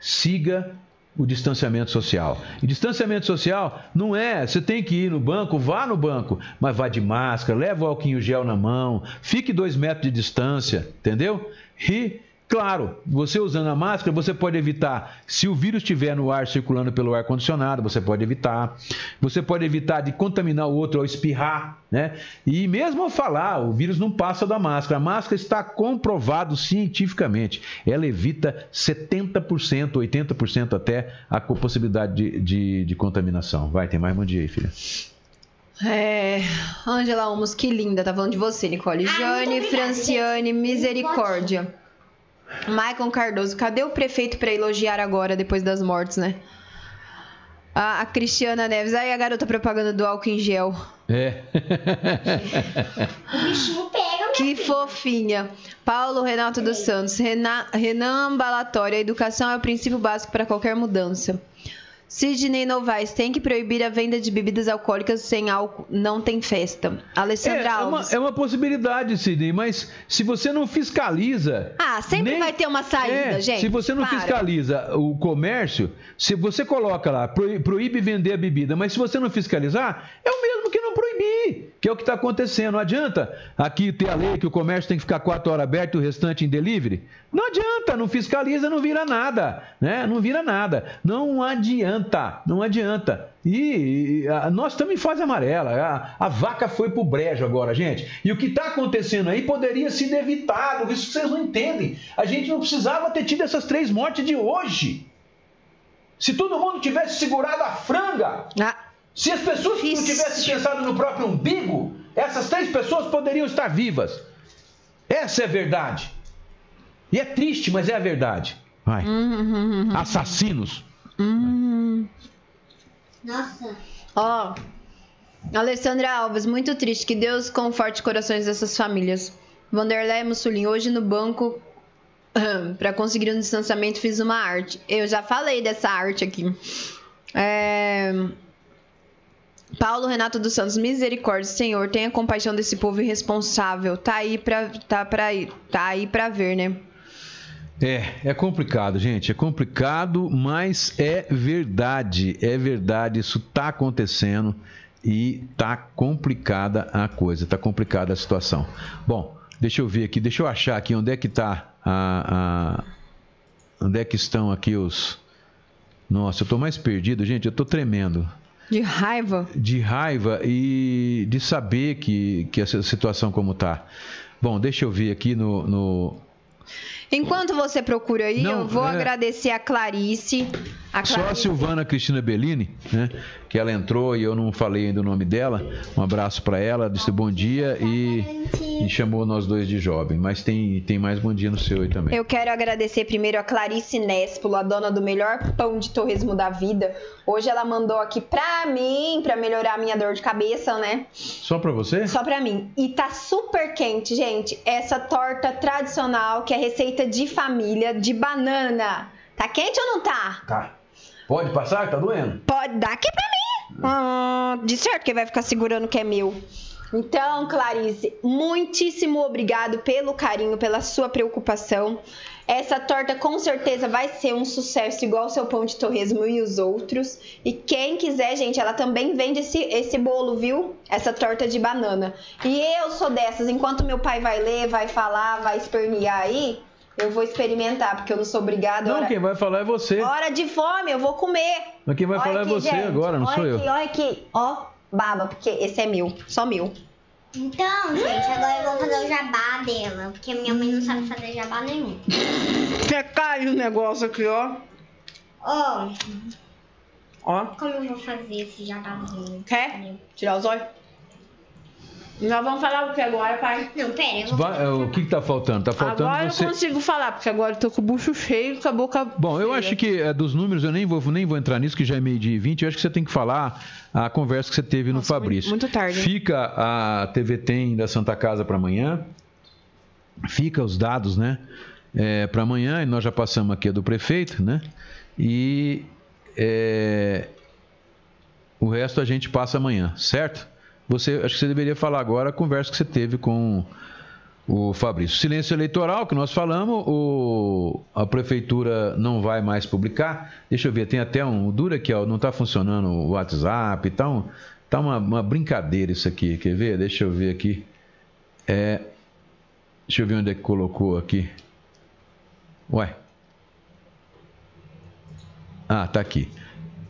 siga o distanciamento social. E distanciamento social não é, você tem que ir no banco, vá no banco, mas vá de máscara, leva o álcool gel na mão, fique dois metros de distância, entendeu? E Claro, você usando a máscara, você pode evitar, se o vírus estiver no ar circulando pelo ar condicionado, você pode evitar. Você pode evitar de contaminar o outro ao espirrar, né? E mesmo ao falar, o vírus não passa da máscara. A máscara está comprovado cientificamente. Ela evita 70%, 80% até a possibilidade de, de, de contaminação. Vai, tem mais bom dia aí, filha. É, Angela Olmos, que linda, tá falando de você, Nicole. Jane, Franciane, misericórdia. Maicon Cardoso, cadê o prefeito pra elogiar agora, depois das mortes, né? A, a Cristiana Neves, aí a garota propaganda do álcool em gel. É. O bichinho pega, Que filha. fofinha. Paulo Renato dos Santos, Renan, Renan Ambalatório, a educação é o princípio básico para qualquer mudança. Sidney Novaes, tem que proibir a venda de bebidas alcoólicas sem álcool, não tem festa. É, Alessandra é uma, Alves. é uma possibilidade, Sidney, mas se você não fiscaliza. Ah, sempre nem- vai ter uma saída, É, gente. Se você não Para. fiscaliza o comércio, se você coloca lá, proí- proíbe vender a bebida, mas se você não fiscalizar, é o mesmo que não que é o que está acontecendo. Não adianta aqui ter a lei que o comércio tem que ficar quatro horas aberto e o restante em delivery. Não adianta, não fiscaliza, não vira nada, né? Não vira nada. Não adianta, não adianta. E, e, a- nós estamos em fase amarela. A, a vaca foi pro brejo agora, gente. E o que está acontecendo aí poderia ser evitado. Isso vocês não entendem. A gente não precisava ter tido essas três mortes de hoje. Se todo mundo tivesse segurado a franga, Ah, se as pessoas não tivessem pensado no próprio umbigo, essas três pessoas poderiam estar vivas. Essa é a verdade. E é triste, mas é a verdade. Vai. Assassinos. Nossa. Ó, Alessandra Alves, muito triste. Que Deus conforte corações dessas famílias. Vanderlei Mussolini, hoje no banco, para conseguir um distanciamento, fiz uma arte. Eu já falei dessa arte aqui. É... Paulo Renato dos Santos, misericórdia, Senhor, tenha compaixão desse povo irresponsável. Tá aí pra, tá pra, tá aí pra ver, né? É, é complicado, gente. É complicado, mas é verdade. É verdade. Isso está acontecendo e tá complicada a coisa. Tá complicada a situação. Bom, deixa eu ver aqui. Deixa eu achar aqui onde é que tá a, a- onde é que estão aqui os. Nossa, eu tô mais perdido, gente. Eu tô tremendo De raiva. de raiva e de saber que, que essa situação como tá. Bom, deixa eu ver aqui no- no, Enquanto você procura aí, Não, eu vou é- agradecer a Clarice. A Só a Clarice. Silvana Cristina Bellini, né? Que ela entrou e eu não falei ainda o nome dela. Um abraço para ela, disse bom dia e, e chamou nós dois de jovem. Mas tem, tem mais bom dia no seu aí também. Eu quero agradecer primeiro a Clarice Nespolo, a dona do melhor pão de torresmo da vida. Hoje ela mandou aqui pra mim, pra melhorar a minha dor de cabeça, né? Só para você? Só pra mim. E tá super quente, gente. Essa torta tradicional, que é receita de família, de banana. Tá quente ou não tá? Tá. Pode passar? Tá doendo? Pode dar aqui pra mim. Ah, de certo que vai ficar segurando que é meu. Então, Clarice, muitíssimo obrigado pelo carinho, pela sua preocupação. Essa torta com certeza vai ser um sucesso igual o seu pão de torresmo e os outros. E quem quiser, gente, ela também vende esse, esse bolo, viu? Essa torta de banana. E eu sou dessas, enquanto meu pai vai ler, vai falar, vai espernear aí, eu vou experimentar, porque eu não sou obrigada. Não, hora, quem vai falar é você. hora de fome, eu vou comer. Mas quem vai Olha falar é aqui, você gente. agora, não sou eu. aqui, Olha aqui, ó, baba, porque esse é meu, só meu. Então, gente, agora eu vou fazer o jabá dela. Porque minha mãe não sabe fazer jabá nenhum. Você cai o negócio aqui, ó. Ó, Ó, como eu vou fazer esse jabazinho? quer tirar os olhos? Nós vamos falar o que agora, pai? Não, pera, eu vou Vai- é, o que, que tá faltando? Tá faltando agora você. eu consigo falar, porque agora eu tô com o bucho cheio, com a boca Bom, eu cheia. acho que é, dos números eu nem vou, nem vou entrar nisso, que já é meio dia e 20. Eu acho que você tem que falar a conversa que você teve no Nossa, Fabrício. muito- muito tarde, hein? Fica a TV Tem da Santa Casa para amanhã. Fica os dados, né? para amanhã, e nós já passamos aqui a do prefeito, né? E é, O resto a gente passa amanhã, certo? Você, acho que você deveria falar agora a conversa que você teve com o Fabrício. Silêncio eleitoral, que nós falamos, o, a prefeitura não vai mais publicar. Deixa eu ver, tem até um. Dura aqui, ó, não está funcionando o WhatsApp, tá, um, tá uma, uma, brincadeira isso aqui. Quer ver? Deixa eu ver aqui. É, deixa eu ver onde é que colocou aqui. Ué. Ah, tá aqui.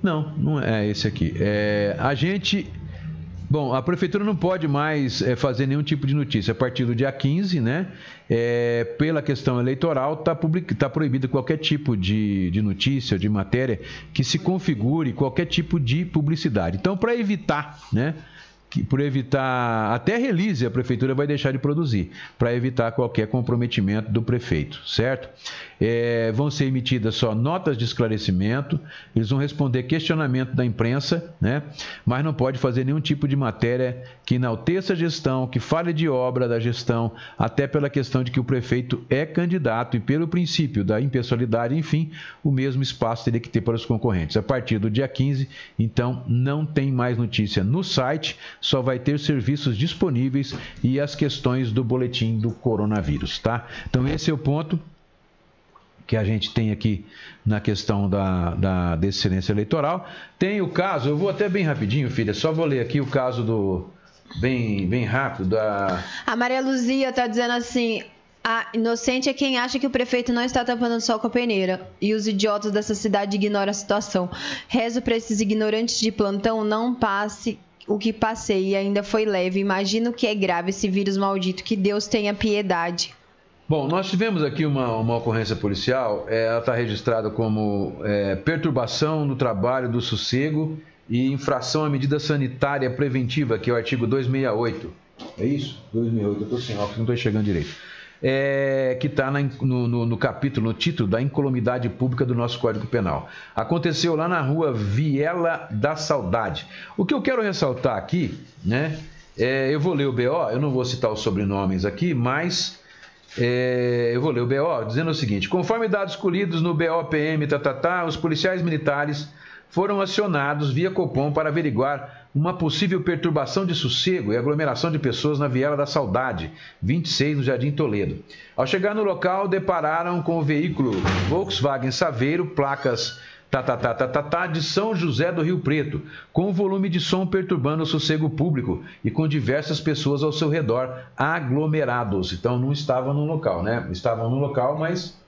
Não, não é esse aqui. É, a gente Bom, a prefeitura não pode mais é, fazer nenhum tipo de notícia. A partir do dia 15, né? É, pela questão eleitoral, está tá proibido qualquer tipo de, de notícia, de matéria que se configure qualquer tipo de publicidade. Então, para evitar, né? Que por evitar até release a prefeitura vai deixar de produzir para evitar qualquer comprometimento do prefeito, certo? É, vão ser emitidas só notas de esclarecimento, eles vão responder questionamento da imprensa, né? Mas não pode fazer nenhum tipo de matéria que enalteça a gestão, que fale de obra da gestão, até pela questão de que o prefeito é candidato e pelo princípio da impessoalidade, enfim, o mesmo espaço teria que ter para os concorrentes. A partir do dia 15, então, não tem mais notícia no site só vai ter serviços disponíveis e as questões do boletim do coronavírus, tá? Então esse é o ponto que a gente tem aqui na questão da, da excelência eleitoral. Tem o caso, eu vou até bem rapidinho, filha, só vou ler aqui o caso do. Bem, bem rápido da. A Maria Luzia tá dizendo assim: a inocente é quem acha que o prefeito não está tapando o sol com a peneira. E os idiotas dessa cidade ignoram a situação. Rezo para esses ignorantes de plantão não passe o que passei e ainda foi leve. Imagino que é grave esse vírus maldito. Que Deus tenha piedade. Bom, nós tivemos aqui uma, uma ocorrência policial. É, ela está registrada como é, perturbação no trabalho do sossego e infração à medida sanitária preventiva, que é o artigo 268. É isso? 268. Eu estou sem óculos, não estou chegando direito é, que está no, no, no, capítulo, no título da incolumidade pública do nosso Código Penal. Aconteceu lá na rua Viela da Saudade. O que eu quero ressaltar aqui, né? É, eu vou ler o BO, eu não vou citar os sobrenomes aqui, mas é, eu vou ler o BO dizendo o seguinte: conforme dados colhidos no BOPM, tá, tá, tá, os policiais militares foram acionados via Copom para averiguar uma possível perturbação de sossego e aglomeração de pessoas na Viela da Saudade, 26, no Jardim Toledo. Ao chegar no local, depararam com o veículo Volkswagen Saveiro, placas tá, de São José do Rio Preto, com volume de som perturbando o sossego público e com diversas pessoas ao seu redor aglomerados. Então não estavam no local, né? Estavam no local, mas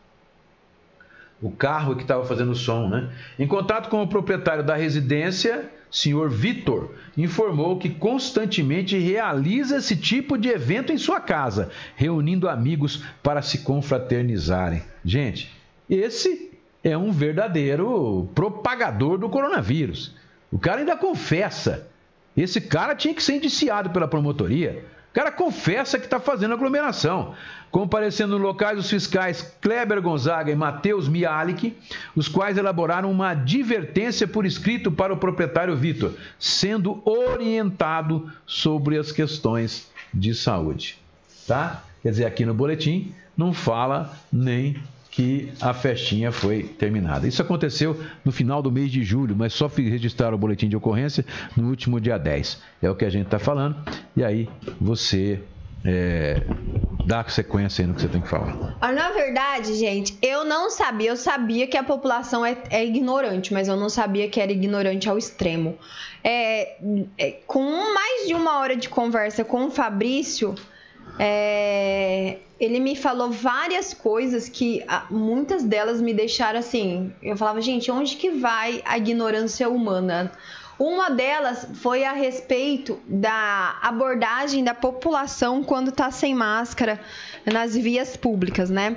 o carro que estava fazendo som, né? Em contato com o proprietário da residência, senhor Vitor, informou que constantemente realiza esse tipo de evento em sua casa, reunindo amigos para se confraternizarem. Gente, esse é um verdadeiro propagador do coronavírus. O cara ainda confessa. Esse cara tinha que ser indiciado pela promotoria. O cara confessa que está fazendo aglomeração. Comparecendo no locais os fiscais Kleber Gonzaga e Matheus Mialik, os quais elaboraram uma advertência por escrito para o proprietário Vitor, sendo orientado sobre as questões de saúde. Tá? Quer dizer, aqui no boletim não fala nem que a festinha foi terminada. Isso aconteceu no final do mês de julho, mas só registraram o boletim de ocorrência no último dia 10. É o que a gente está falando. E aí você é, dá sequência aí no que você tem que falar. Ah, na verdade, gente, eu não sabia. Eu sabia que a população é, é ignorante, mas eu não sabia que era ignorante ao extremo. É, é, com mais de uma hora de conversa com o Fabrício, é, ele me falou várias coisas que muitas delas me deixaram assim. Eu falava, gente, onde que vai a ignorância humana? Uma delas foi a respeito da abordagem da população quando está sem máscara nas vias públicas, né?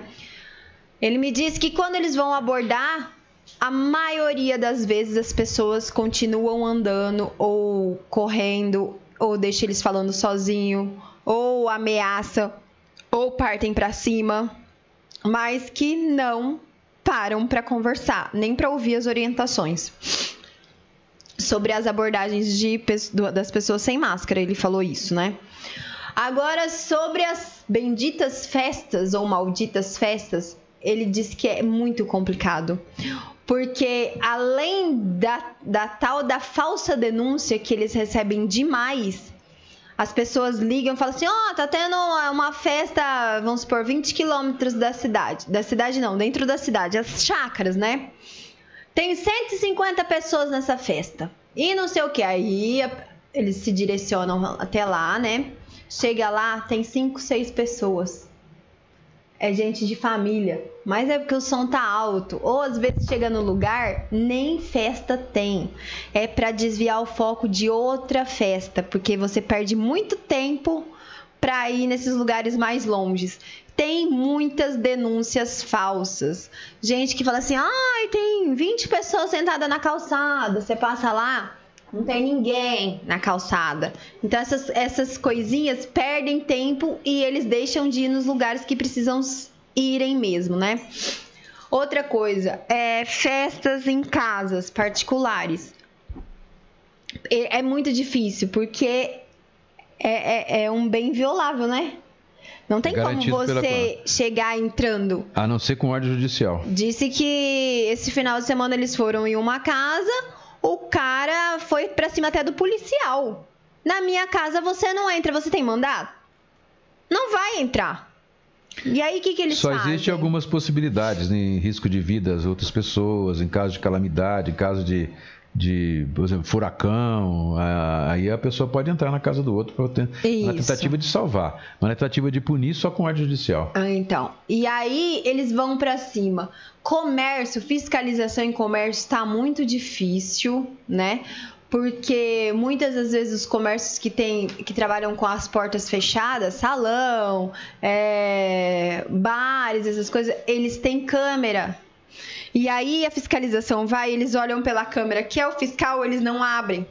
Ele me disse que quando eles vão abordar, a maioria das vezes as pessoas continuam andando ou correndo, ou deixa eles falando sozinho, ou ameaça, ou partem para cima, mas que não param para conversar, nem para ouvir as orientações sobre as abordagens de, das pessoas sem máscara. Ele falou isso, né? Agora, sobre as benditas festas ou malditas festas, ele disse que é muito complicado. Porque além da, da tal da falsa denúncia que eles recebem demais, as pessoas ligam e falam assim: Ó, oh, tá tendo uma festa, vamos supor, 20 quilômetros da cidade. Da cidade não, dentro da cidade, as chácaras, né? Tem 150 pessoas nessa festa. E não sei o que. Aí eles se direcionam até lá, né? Chega lá, tem 5, 6 pessoas é gente de família, mas é porque o som tá alto. Ou às vezes chega no lugar, nem festa tem. É para desviar o foco de outra festa, porque você perde muito tempo para ir nesses lugares mais longes. Tem muitas denúncias falsas. Gente que fala assim: ai, tem 20 pessoas sentadas na calçada. Você passa lá, não tem ninguém na calçada. Então essas, essas coisinhas perdem tempo e eles deixam de ir nos lugares que precisam irem mesmo, né? Outra coisa, é festas em casas particulares. É, é muito difícil, porque é, é, é um bem violável, né? Não tem Garantido como você chegar entrando. A não ser com ordem judicial. Disse que esse final de semana eles foram em uma casa o cara foi pra cima até do policial. Na minha casa você não entra, você tem mandato? Não vai entrar. E aí o que, que eles Só fazem? Só existem algumas possibilidades, né? em risco de vida das outras pessoas, em caso de calamidade, em caso de de, por exemplo, furacão, aí a pessoa pode entrar na casa do outro ter, na tentativa de salvar, mas na tentativa de punir só com ordem judicial. Ah, então, e aí eles vão para cima. Comércio, fiscalização em comércio está muito difícil, né? porque muitas das vezes os comércios que tem, que trabalham com as portas fechadas, salão, é, bares, essas coisas, eles têm câmera e aí a fiscalização vai, eles olham pela câmera, que é o fiscal, eles não abrem.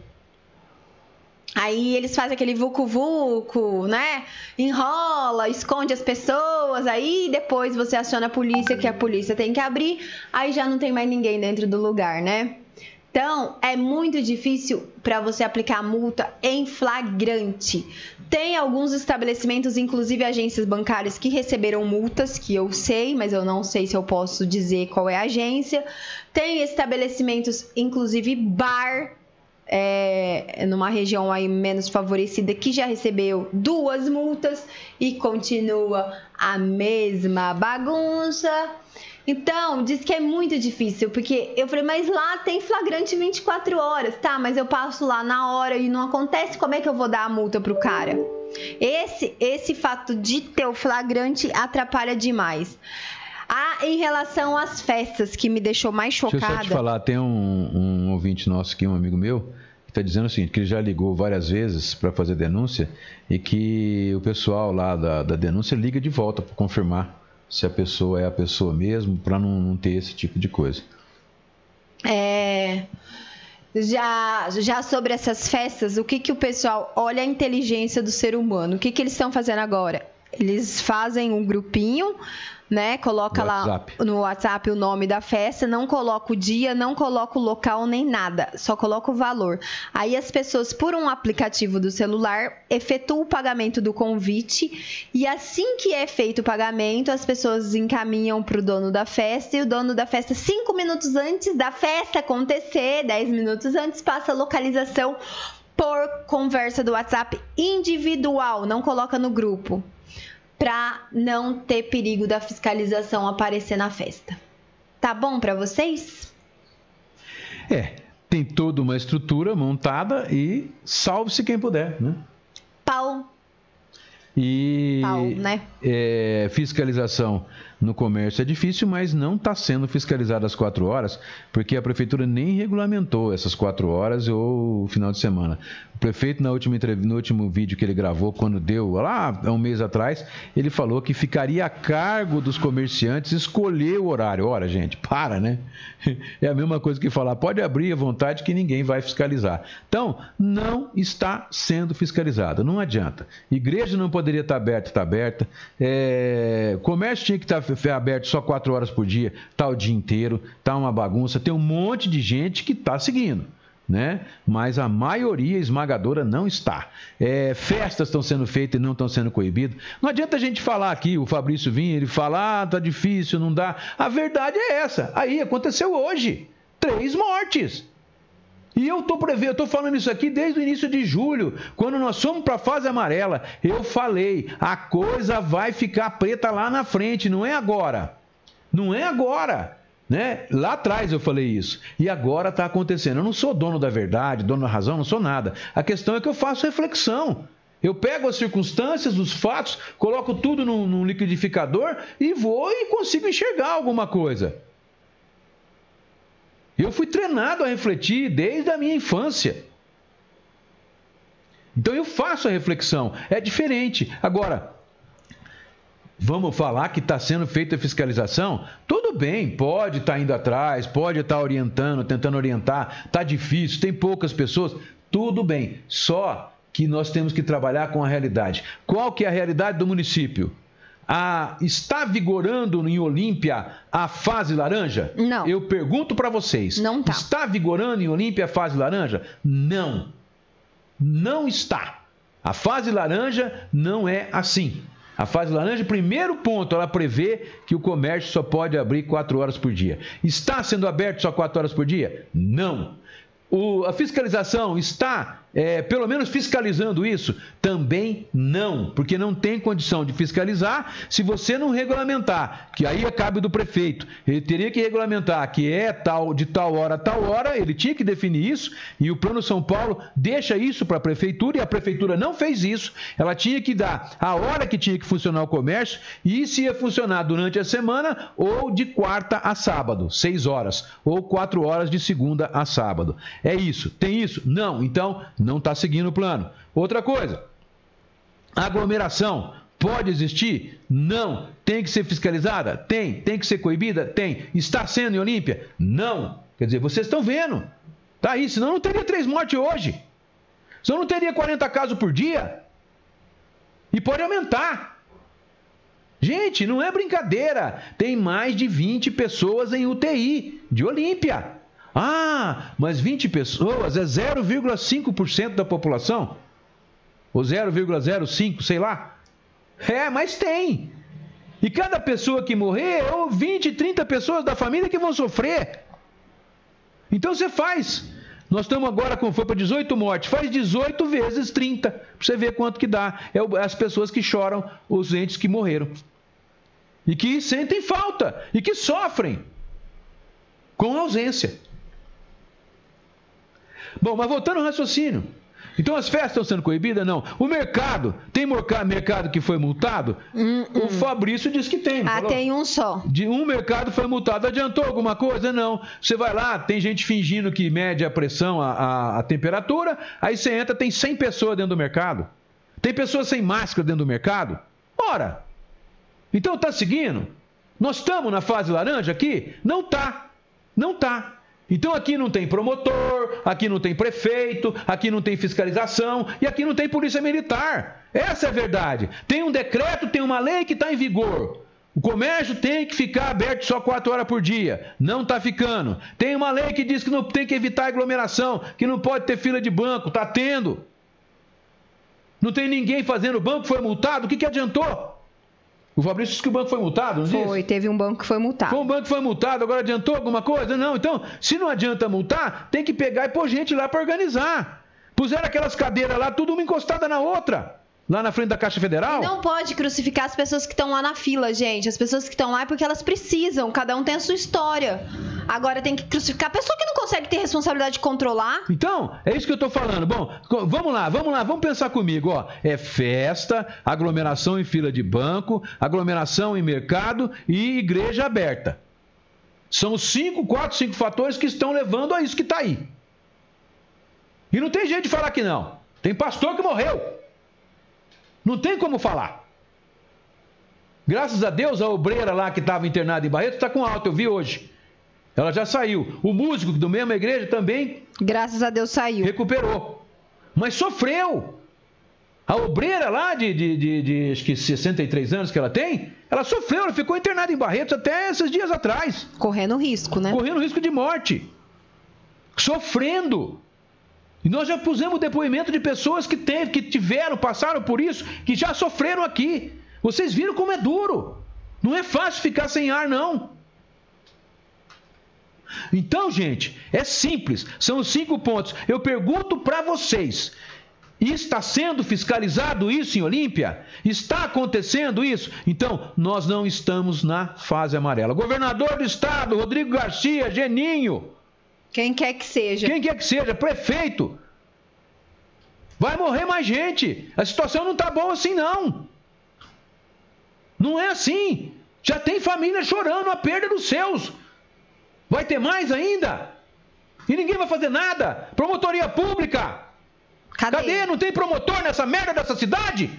Aí eles fazem aquele vucu-vucu, né? Enrola, esconde as pessoas. Aí depois você aciona a polícia, que a polícia tem que abrir. Aí já não tem mais ninguém dentro do lugar, né? Então, é muito difícil para você aplicar multa em flagrante. Tem alguns estabelecimentos, inclusive agências bancárias, que receberam multas, que eu sei, mas eu não sei se eu posso dizer qual é a agência. Tem estabelecimentos, inclusive bar, é, numa região aí menos favorecida, que já recebeu duas multas e continua a mesma bagunça. Então, diz que é muito difícil, porque eu falei, mas lá tem flagrante 24 horas, tá? Mas eu passo lá na hora e não acontece, como é que eu vou dar a multa pro cara? Esse, esse fato de ter o flagrante atrapalha demais. Ah, em relação às festas, que me deixou mais chocada. Deixa eu só te falar, tem um, um ouvinte nosso aqui, um amigo meu, que está dizendo o seguinte, que ele já ligou várias vezes para fazer denúncia e que o pessoal lá da, da denúncia liga de volta para confirmar se a pessoa é a pessoa mesmo, para não, não, ter esse tipo de coisa. É. Já, já sobre essas festas, o que, que o pessoal olha a inteligência do ser humano? O que, que eles estão fazendo agora? Eles fazem um grupinho né? Coloca lá WhatsApp. no WhatsApp o nome da festa, não coloca o dia, não coloca o local nem nada, só coloca o valor. Aí as pessoas, por um aplicativo do celular, efetuam o pagamento do convite e assim que é feito o pagamento, as pessoas encaminham para o dono da festa e o dono da festa, cinco minutos antes da festa acontecer, dez minutos antes, passa a localização por conversa do WhatsApp individual, não coloca no grupo para não ter perigo da fiscalização aparecer na festa. Tá bom para vocês? É, tem toda uma estrutura montada e salve-se quem puder, né? Pau. E Pau, né? É, fiscalização no comércio é difícil, mas não está sendo fiscalizado às quatro horas, porque a prefeitura nem regulamentou essas quatro horas ou final de semana. O prefeito, na última no último vídeo que ele gravou, quando deu lá um mês atrás, ele falou que ficaria a cargo dos comerciantes escolher o horário. Ora, gente, para, né? É a mesma coisa que falar, pode abrir à vontade que ninguém vai fiscalizar. Então, não está sendo fiscalizado, não adianta. Igreja não poderia estar aberta, está aberta. É... Comércio tinha que estar aberto só quatro horas por dia, tá o dia inteiro, tá uma bagunça. Tem um monte de gente que está seguindo. né? Mas a maioria esmagadora não está. É, festas estão sendo feitas e não estão sendo coibidas. Não adianta a gente falar aqui, o Fabrício vinha, ele fala, ah, tá difícil, não dá. A verdade é essa. Aí aconteceu hoje. Três mortes. E eu estou prevendo, eu estou falando isso aqui desde o início de julho, quando nós fomos para a fase amarela. Eu falei, a coisa vai ficar preta lá na frente, não é agora. Não é agora. Né? Lá atrás eu falei isso. E agora está acontecendo. Eu não sou dono da verdade, dono da razão, não sou nada. A questão é que eu faço reflexão. Eu pego as circunstâncias, os fatos, coloco tudo num, num liquidificador e vou e consigo enxergar alguma coisa. Eu fui treinado a refletir desde a minha infância. Então eu faço a reflexão. É diferente. Agora, Vamos falar que está sendo feita a fiscalização? Tudo bem, pode estar tá indo atrás, pode estar tá orientando, tentando orientar, está difícil, tem poucas pessoas, tudo bem. Só que nós temos que trabalhar com a realidade. Qual que é a realidade do município? A, está vigorando em Olímpia a fase laranja? Não. Eu pergunto para vocês. Não tá. Está vigorando em Olímpia a fase laranja? Não. Não está. A fase laranja não é assim. A fase laranja, primeiro ponto, ela prevê que o comércio só pode abrir 4 horas por dia. Está sendo aberto só 4 horas por dia? Não. O, a fiscalização está é, pelo menos fiscalizando isso? Também não, porque não tem condição de fiscalizar se você não regulamentar, que aí é cabe do prefeito. Ele teria que regulamentar que é tal de tal hora a tal hora, ele tinha que definir isso, e o Plano São Paulo deixa isso para a prefeitura, e a prefeitura não fez isso. Ela tinha que dar a hora que tinha que funcionar o comércio e se ia funcionar durante a semana ou de quarta a sábado, seis horas, ou quatro horas de segunda a sábado. É isso. Tem isso? Não. Então, não está seguindo o plano. Outra coisa, aglomeração pode existir? Não. Tem que ser fiscalizada? Tem. Tem que ser coibida? Tem. Está sendo em Olímpia? Não. Quer dizer, vocês estão vendo. Tá aí, senão não teria três mortes hoje. Senão não teria 40 casos por dia. E pode aumentar. Gente, não é brincadeira. Tem mais de 20 pessoas em UTI de Olímpia. Ah, mas 20 pessoas é 0,5% da população? Ou 0,05, sei lá. É, mas tem. E cada pessoa que morrer, ou 20, 30 pessoas da família que vão sofrer. Então você faz. Nós estamos agora com foi para 18 mortes. Faz 18 vezes 30. Para você ver quanto que dá. É as pessoas que choram, os entes que morreram. E que sentem falta. E que sofrem com ausência. Bom, mas voltando ao raciocínio. Então as festas estão sendo coibidas? Não. O mercado, tem mercado que foi multado? Hum, hum. O Fabrício disse que tem. Ah, falou? tem um só. De um mercado foi multado. Adiantou alguma coisa? Não. Você vai lá, tem gente fingindo que mede a pressão, a, a, a temperatura, aí você entra, tem 100 pessoas dentro do mercado. Tem pessoas sem máscara dentro do mercado? Ora, então está seguindo? Nós estamos na fase laranja aqui? Não tá. Não tá. Então aqui não tem promotor, aqui não tem prefeito, aqui não tem fiscalização e aqui não tem polícia militar. Essa é a verdade. Tem um decreto, tem uma lei que está em vigor. O comércio tem que ficar aberto só quatro horas por dia. Não está ficando. Tem uma lei que diz que não tem que evitar aglomeração, que não pode ter fila de banco. Está tendo. Não tem ninguém fazendo banco, foi multado. O que, que adiantou? O Fabrício disse que o banco foi multado, não foi, disse? Foi, teve um banco que foi multado. Foi um banco que foi multado, agora adiantou alguma coisa? Não, então, se não adianta multar, tem que pegar e pôr gente lá para organizar. Puseram aquelas cadeiras lá, tudo uma encostada na outra lá na frente da Caixa Federal? Não pode crucificar as pessoas que estão lá na fila, gente. As pessoas que estão lá é porque elas precisam, cada um tem a sua história. Agora tem que crucificar a pessoa que não consegue ter responsabilidade de controlar. Então, é isso que eu estou falando. Bom, vamos lá, vamos lá, vamos pensar comigo, ó. É festa, aglomeração em fila de banco, aglomeração em mercado e igreja aberta. São cinco, quatro, cinco fatores que estão levando a isso que está aí. E não tem jeito de falar que não. Tem pastor que morreu. Não tem como falar. Graças a Deus, a obreira lá que estava internada em Barreto está com alta, eu vi hoje. Ela já saiu. O músico do mesmo igreja também. Graças a Deus saiu. Recuperou. Mas sofreu. A obreira lá de, de, de, de, acho que 63 anos que ela tem, ela sofreu, ela ficou internada em Barretos até esses dias atrás. Correndo risco, né? Correndo risco de morte. Sofrendo. E nós já pusemos depoimento de pessoas que, teve, que tiveram, passaram por isso, que já sofreram aqui. Vocês viram como é duro. Não é fácil ficar sem ar, não. Então, gente, é simples. São os cinco pontos. Eu pergunto para vocês: está sendo fiscalizado isso em Olímpia? Está acontecendo isso? Então, nós não estamos na fase amarela. Governador do estado, Rodrigo Garcia, Geninho. Quem quer que seja. Quem quer que seja, prefeito. Vai morrer mais gente. A situação não está boa assim, não. Não é assim. Já tem família chorando a perda dos seus. Vai ter mais ainda? E ninguém vai fazer nada. Promotoria pública. Cadê? Cadê? Não tem promotor nessa merda dessa cidade?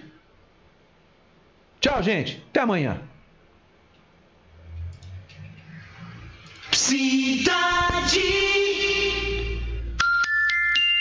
Tchau, gente. Até amanhã. Cidade.